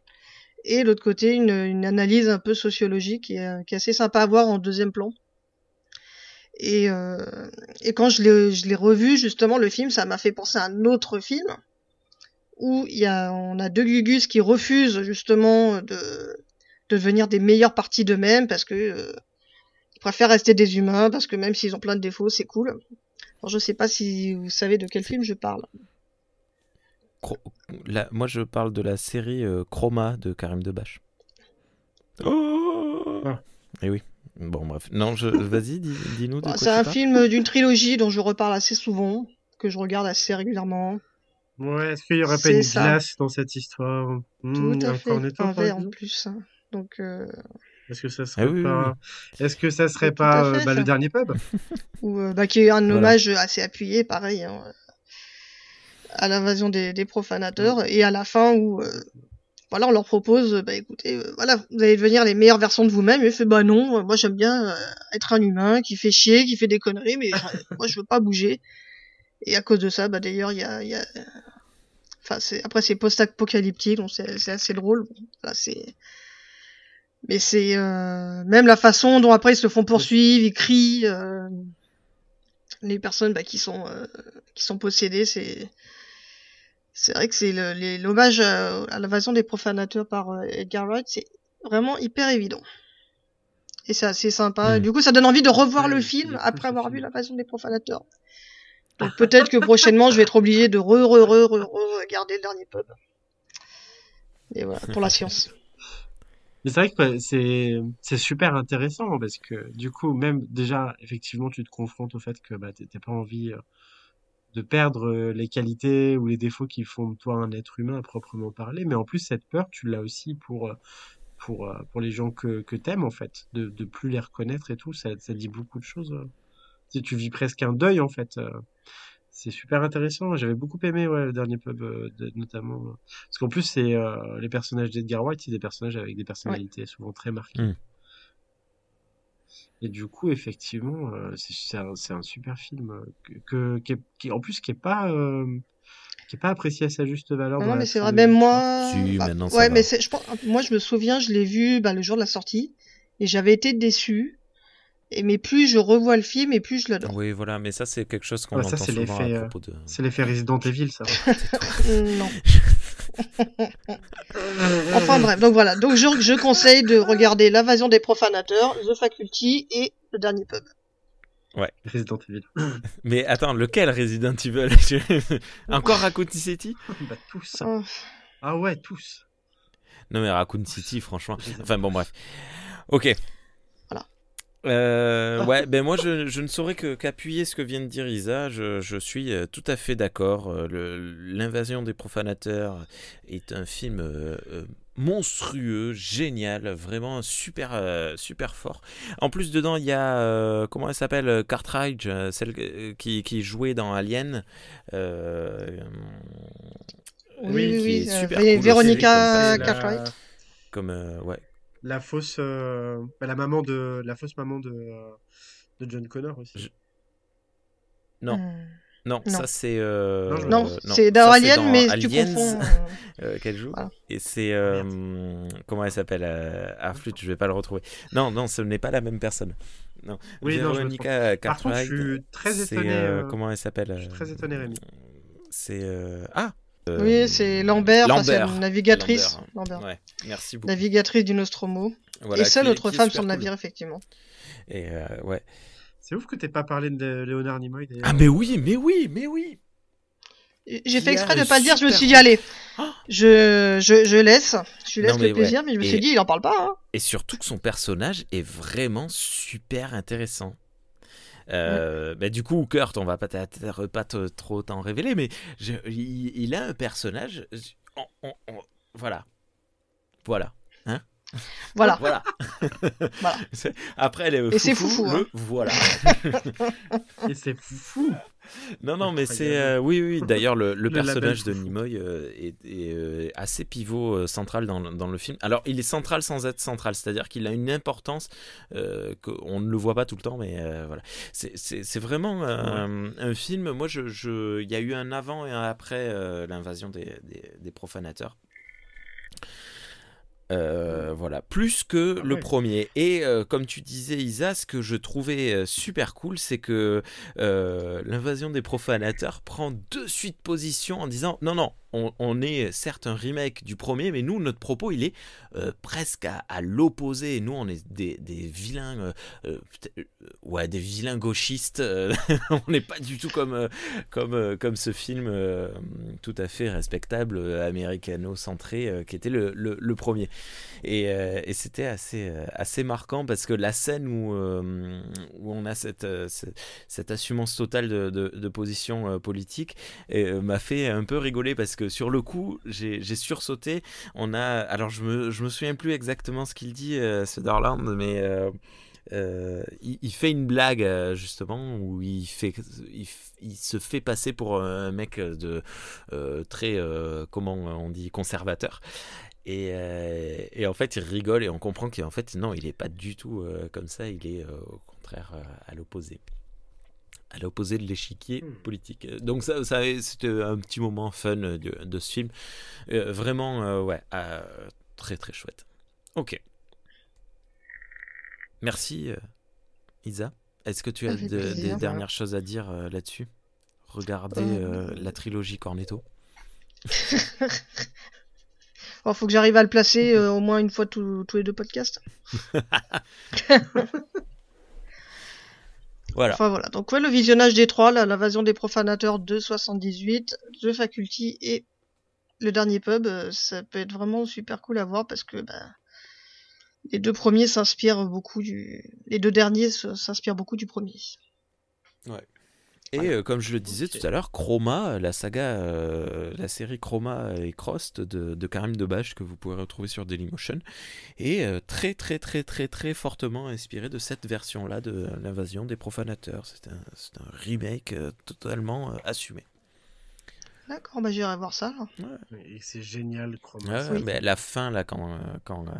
et l'autre côté une, analyse un peu sociologique qui est, assez sympa à voir en deuxième plan. Et, quand je l'ai revu justement le film, ça m'a fait penser à un autre film où y a, on a deux Gugus qui refusent justement de, de devenir des meilleures parties d'eux-mêmes parce que ils préfèrent rester des humains parce que même s'ils ont plein de défauts, c'est cool. Alors, je sais pas si vous savez de quel film je parle. La, moi, je parle de la série euh, Chroma de Karim Debache. Oh ah. Et eh oui. Bon, bref. Non, je... vas-y, dis-nous. Dis c'est un film d'une trilogie dont je reparle assez souvent, que je regarde assez régulièrement. Ouais, est-ce qu'il y aurait pas une glace dans cette histoire? Tout à fait, un verre en plus. Hein. Donc, euh... Est-ce que ça serait ah pas, est-ce que ça serait pas euh, bah, le dernier pub? Ou euh, bah, qui est un hommage assez appuyé, pareil, hein, à l'invasion des, des, profanateurs, mm. et à la fin où euh, voilà, on leur propose, bah écoutez, voilà, vous allez devenir les meilleures versions de vous-même. Et fait bah non, moi j'aime bien être un humain qui fait chier, qui fait des conneries, mais moi je veux pas bouger. Et à cause de ça, bah d'ailleurs il y a, y a... Enfin, c'est après c'est post-apocalyptique, donc c'est assez drôle. Là, c'est mais c'est euh, même la façon dont après ils se font poursuivre, ils crient, euh, les personnes bah, qui sont euh, qui sont possédées, c'est c'est vrai que c'est l'hommage à, l'invasion des profanateurs par euh, Edgar Wright, c'est vraiment hyper évident. Et c'est assez sympa. Mm. Du coup, ça donne envie de revoir le film après avoir vu l'invasion des profanateurs. Donc peut-être que prochainement, je vais être obligé de re re re re, re regarder le dernier pub. Et voilà, pour la science. Mais c'est vrai que c'est c'est super intéressant parce que du coup même déjà effectivement tu te confrontes au fait que bah t'as pas envie euh, de perdre euh, les qualités ou les défauts qui font de toi un être humain à proprement parler, mais en plus cette peur tu l'as aussi pour euh, pour pour les gens que que t'aimes en fait, de de plus les reconnaître et tout, ça ça dit beaucoup de choses. Si tu vis presque un deuil en fait c'est super intéressant. J'avais beaucoup aimé ouais, le dernier pub, euh, notamment. Parce qu'en plus, c'est euh, les personnages d'Edgar White, c'est des personnages avec des personnalités souvent très marquées. Mm. Et du coup, effectivement, euh, c'est un, un, super film que, que qui, en plus qui est pas qui est pas apprécié à sa juste valeur. Non, mais c'est vrai. Même moi. Bah, ouais, mais je pense, moi, je me souviens, je l'ai vu bah, le jour de la sortie et j'avais été déçu. Et mais plus je revois le film et plus je l'adore. Oui, voilà, mais ça c'est quelque chose qu'on entend souvent à euh, propos de. C'est l'effet Resident Evil, ça. non. enfin bref, donc voilà. Donc je, je conseille de regarder L'invasion des profanateurs, The Faculty et Le Dernier Pub. Ouais. Resident Evil. mais attends, lequel Resident Evil? Encore Raccoon City? Bah tous. Oh. Ah ouais, tous. Non mais Raccoon City, franchement. Enfin bon bref. Ok. Euh, ouais, ben moi je, je ne saurais qu'appuyer ce que vient de dire Isa. Je, je suis euh, tout à fait d'accord. Euh, l'invasion des profanateurs est un film monstrueux, génial, vraiment super super fort. En plus dedans il y a comment elle s'appelle Cartridge, celle qui, qui jouait dans Alien. oui, oui, oui. Véronica Cartwright. Comme ouais, la fausse euh, bah, la maman de la fausse maman de, euh, de John Connor aussi. Non. Hmm. Non, ça c'est. Euh... Non, c'est dans Alien, mais tu confonds. Euh, qu'elle joue. Et c'est. comment elle s'appelle Ah, flûte, je vais pas le retrouver. Non, non, ce n'est pas la même personne. Non. Oui, Véronica Cartwright. je suis très étonné. comment elle s'appelle Je suis très étonné, Rémi. C'est. Ah euh, oui, c'est Lambert, Lambert. navigatrice. Lambert. Ouais, merci beaucoup. Navigatrice du Nostromo. et seule autre femme sur le navire, effectivement. Et euh, ouais. C'est ouf que t'aies pas parlé de Léonard Nimoy. Ah, mais oui, mais oui, mais oui. J'ai fait exprès de pas le dire, je me suis dit, allez, je, je, je, laisse, je laisse le plaisir, mais je me suis dit, il en parle pas. Hein. Et surtout que son personnage est vraiment super intéressant. Euh, bah, du coup, Kurt, on va pas, pas trop t'en révéler, mais il, a un personnage. voilà. Voilà. Voilà. Voilà. Voilà. C'est- Après, les Et c'est foufou, foufou, le hein. voilà. Et c'est fou. Non, non, mais c'est. Euh, oui, oui. D'ailleurs, le, le Le label personnage de foufou. Nimoy euh, est, est, euh, assez pivot euh, central dans, le- dans le film. Alors, il est central sans être central, c'est-à-dire qu'il a une importance euh, qu'on ne le voit pas tout le temps, mais euh, voilà. C'est- vraiment euh, un film. Moi, je, je- il y a eu un avant et un après euh, l'invasion des, des- des profanateurs. Euh, voilà, plus que Ah le ouais. premier. Et euh, comme tu disais, Isa, ce que je trouvais euh, super cool, c'est que euh, l'invasion des profanateurs prend de suite position en disant non, non, on, est certes un remake du premier, mais nous, notre propos, il est euh, presque à, l'opposé. Nous, on est des, vilains, euh, euh, ouais, des vilains gauchistes. on n'est pas du tout comme, comme, comme ce film tout à fait respectable, américano-centré, qui était le, le- premier. Et, et c'était assez, assez marquant parce que la scène où, où on a cette, cette, assumance totale de, de- de position politique m'a fait un peu rigoler parce que sur le coup, j'ai sursauté. On a, alors je me, souviens plus exactement ce qu'il dit, euh, ce Darland, mais euh, euh, il, fait une blague euh, justement où il fait, il, se fait passer pour un mec de très, comment on dit, conservateur. Et, et en fait, il rigole et on comprend qu'en fait, non, il n'est pas du tout comme ça, il est au contraire à l'opposé. À l'opposé de l'échiquier Hmm. politique. Donc, ça, ça c'était un petit moment fun de, de ce film. Euh, vraiment, euh, ouais, euh, très très chouette. Ok. Merci, euh, Isa. Est-ce que tu as de- des dernières choses à dire euh, là-dessus? Regardez Euh, euh, la trilogie Cornetto. Bon, faut que j'arrive à le placer euh, au moins une fois tous tous les deux podcasts. Voilà. Enfin voilà. Donc ouais, le visionnage des trois, l'invasion des profanateurs de 78, The Faculty et le dernier pub, euh, ça peut être vraiment super cool à voir parce que bah, les deux premiers s'inspirent beaucoup du, les deux derniers s'inspirent beaucoup du premier. Et euh, comme je le disais tout à l'heure, Chroma, la saga, euh, la série Chroma et Crost de, de Karim Debache que vous pouvez retrouver sur Dailymotion est euh, très très très très très fortement inspiré de cette version-là de l'invasion des profanateurs. C'est un, c'est un remake euh, totalement euh, assumé. D'accord, bah j'irai voir ça. alors. Et c'est génial, Chroma. Ouais. Oui. la fin là quand, euh, quand euh,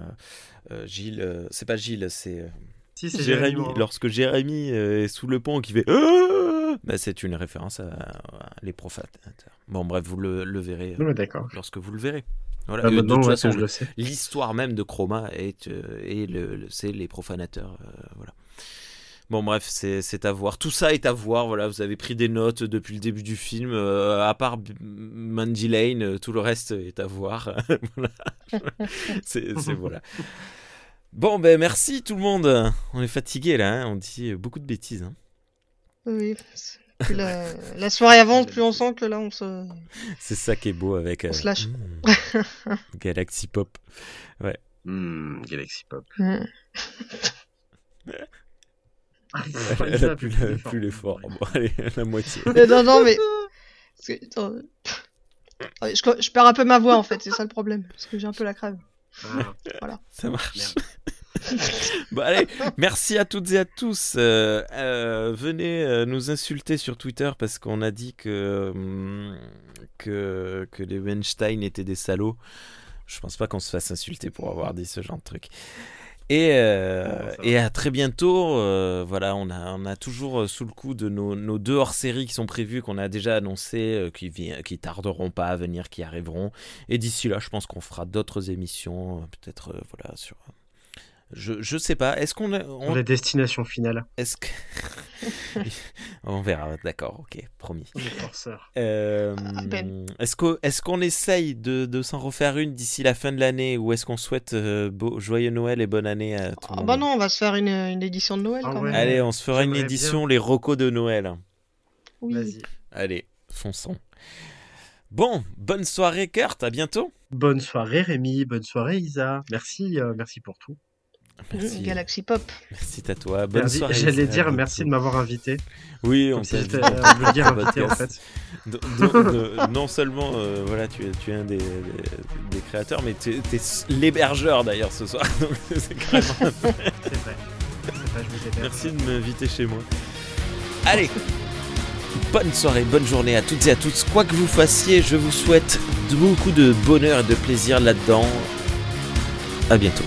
euh, Gilles, euh, c'est pas Gilles, c'est euh, Si, c'est Jérémy, lorsque Jérémy euh, est sous le pont qui fait Ah bah, c'est une référence à, à les profanateurs. Bon bref, vous le, le verrez d'accord. lorsque vous le verrez. Voilà. Ah, Euh, de toute ouais, façon, l'histoire même de Chroma est, euh, est le, le- c'est les profanateurs. euh, voilà. Bon bref, c'est à voir. Tout ça est à voir. Voilà, vous avez pris des notes depuis le début du film. euh, à part Mandy Lane, euh, tout le reste est à voir. C'est- voilà. Bon ben merci tout le monde. On est fatigué là. hein. On dit beaucoup de bêtises. hein. Oui. Plus la, la soirée avance, plus on sent que là on se. C'est ça qui est beau avec On se lâche. mm, Galaxy Pop. Hmm, Galaxy Pop. Elle a plus, la- plus l'effort. Bon, allez, la moitié. Euh, non, non, mais. euh, ouais, Je, je perds un peu ma voix en fait, c'est ça le problème. Parce que j'ai un peu la crève. Ah, Ça marche. Merde. Bon, allez, merci à toutes et à tous. Euh, euh, venez euh, nous insulter sur Twitter parce qu'on a dit que, hum, que, que les Weinstein étaient des salauds. Je pense pas qu'on se fasse insulter pour avoir dit ce genre de truc. Et, euh, et à très bientôt. euh, voilà, on a, on a toujours sous le coup de nos, nos deux hors-séries qui sont prévues, qu'on a déjà annoncées, euh, qui, qui tarderont pas à venir, qui arriveront. Et d'ici là, je pense qu'on fera d'autres émissions, peut-être, voilà, sur. Je, je sais pas. Est-ce qu'on a- on, les destinations finales. est-ce que on verra. D'accord, ok, promis. Les forceurs. Euh, peine. est-ce qu'on est-ce qu'on essaye de, de s'en refaire une d'ici la fin de l'année ou est-ce qu'on souhaite euh, beau, joyeux Noël et bonne année à tout le Ah monde? bah non, on va se faire une, une édition de Noël Ah quand ouais. même. Allez, on se fera une édition les rocos de Noël. Oui. Vas-y. Allez, fonçons. Bon, bonne soirée Kurt, à bientôt. Bonne soirée Rémi, bonne soirée Isa. Merci, euh, merci pour tout. Merci. Galaxy Pop. Merci à toi. Bonne Merci- soirée. J'allais dire merci de m'avoir invité. Oui, on si t'a invité en fait. De- non seulement euh, voilà tu es, tu es un des, des- des créateurs mais tu es, l'hébergeur d'ailleurs ce soir donc c'est carrément C'est vrai. Je merci de m'inviter chez moi allez bonne soirée bonne journée à toutes et à tous quoi que vous fassiez je vous souhaite beaucoup de bonheur et de plaisir là-dedans à bientôt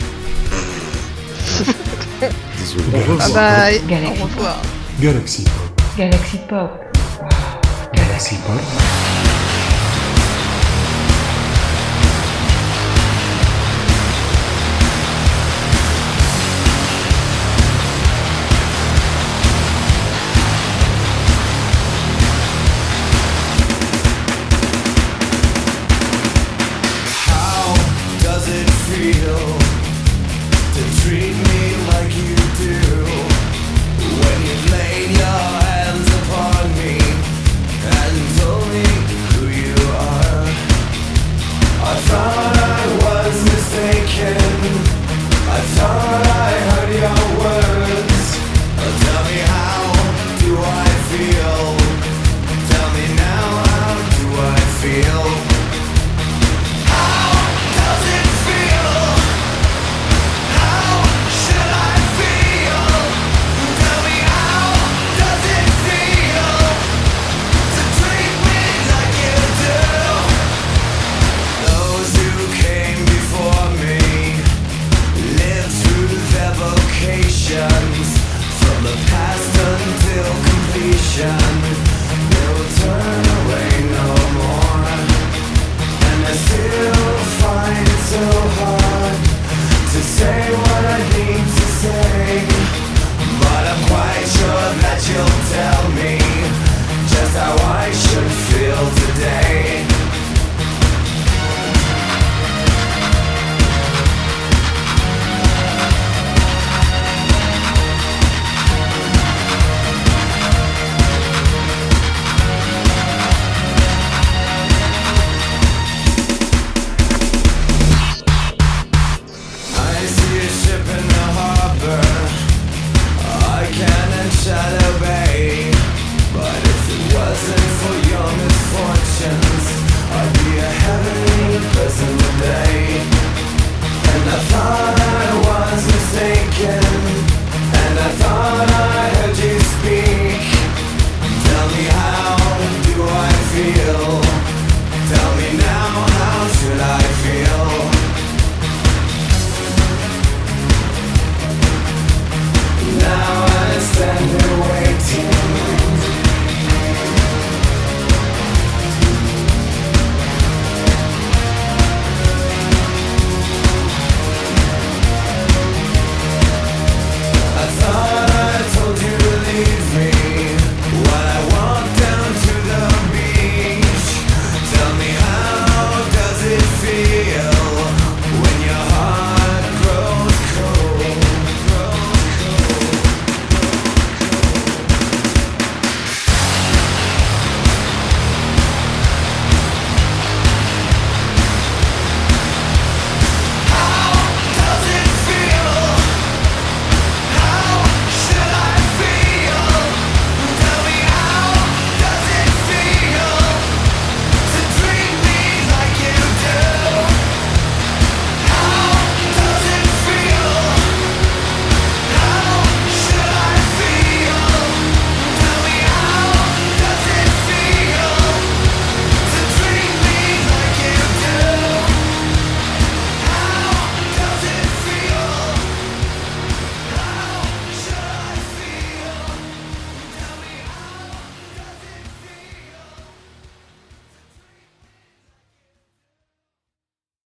désolé. Ah bah, Galaxy au revoir. Galaxy Pop. Galaxy Pop. Galaxy Pop.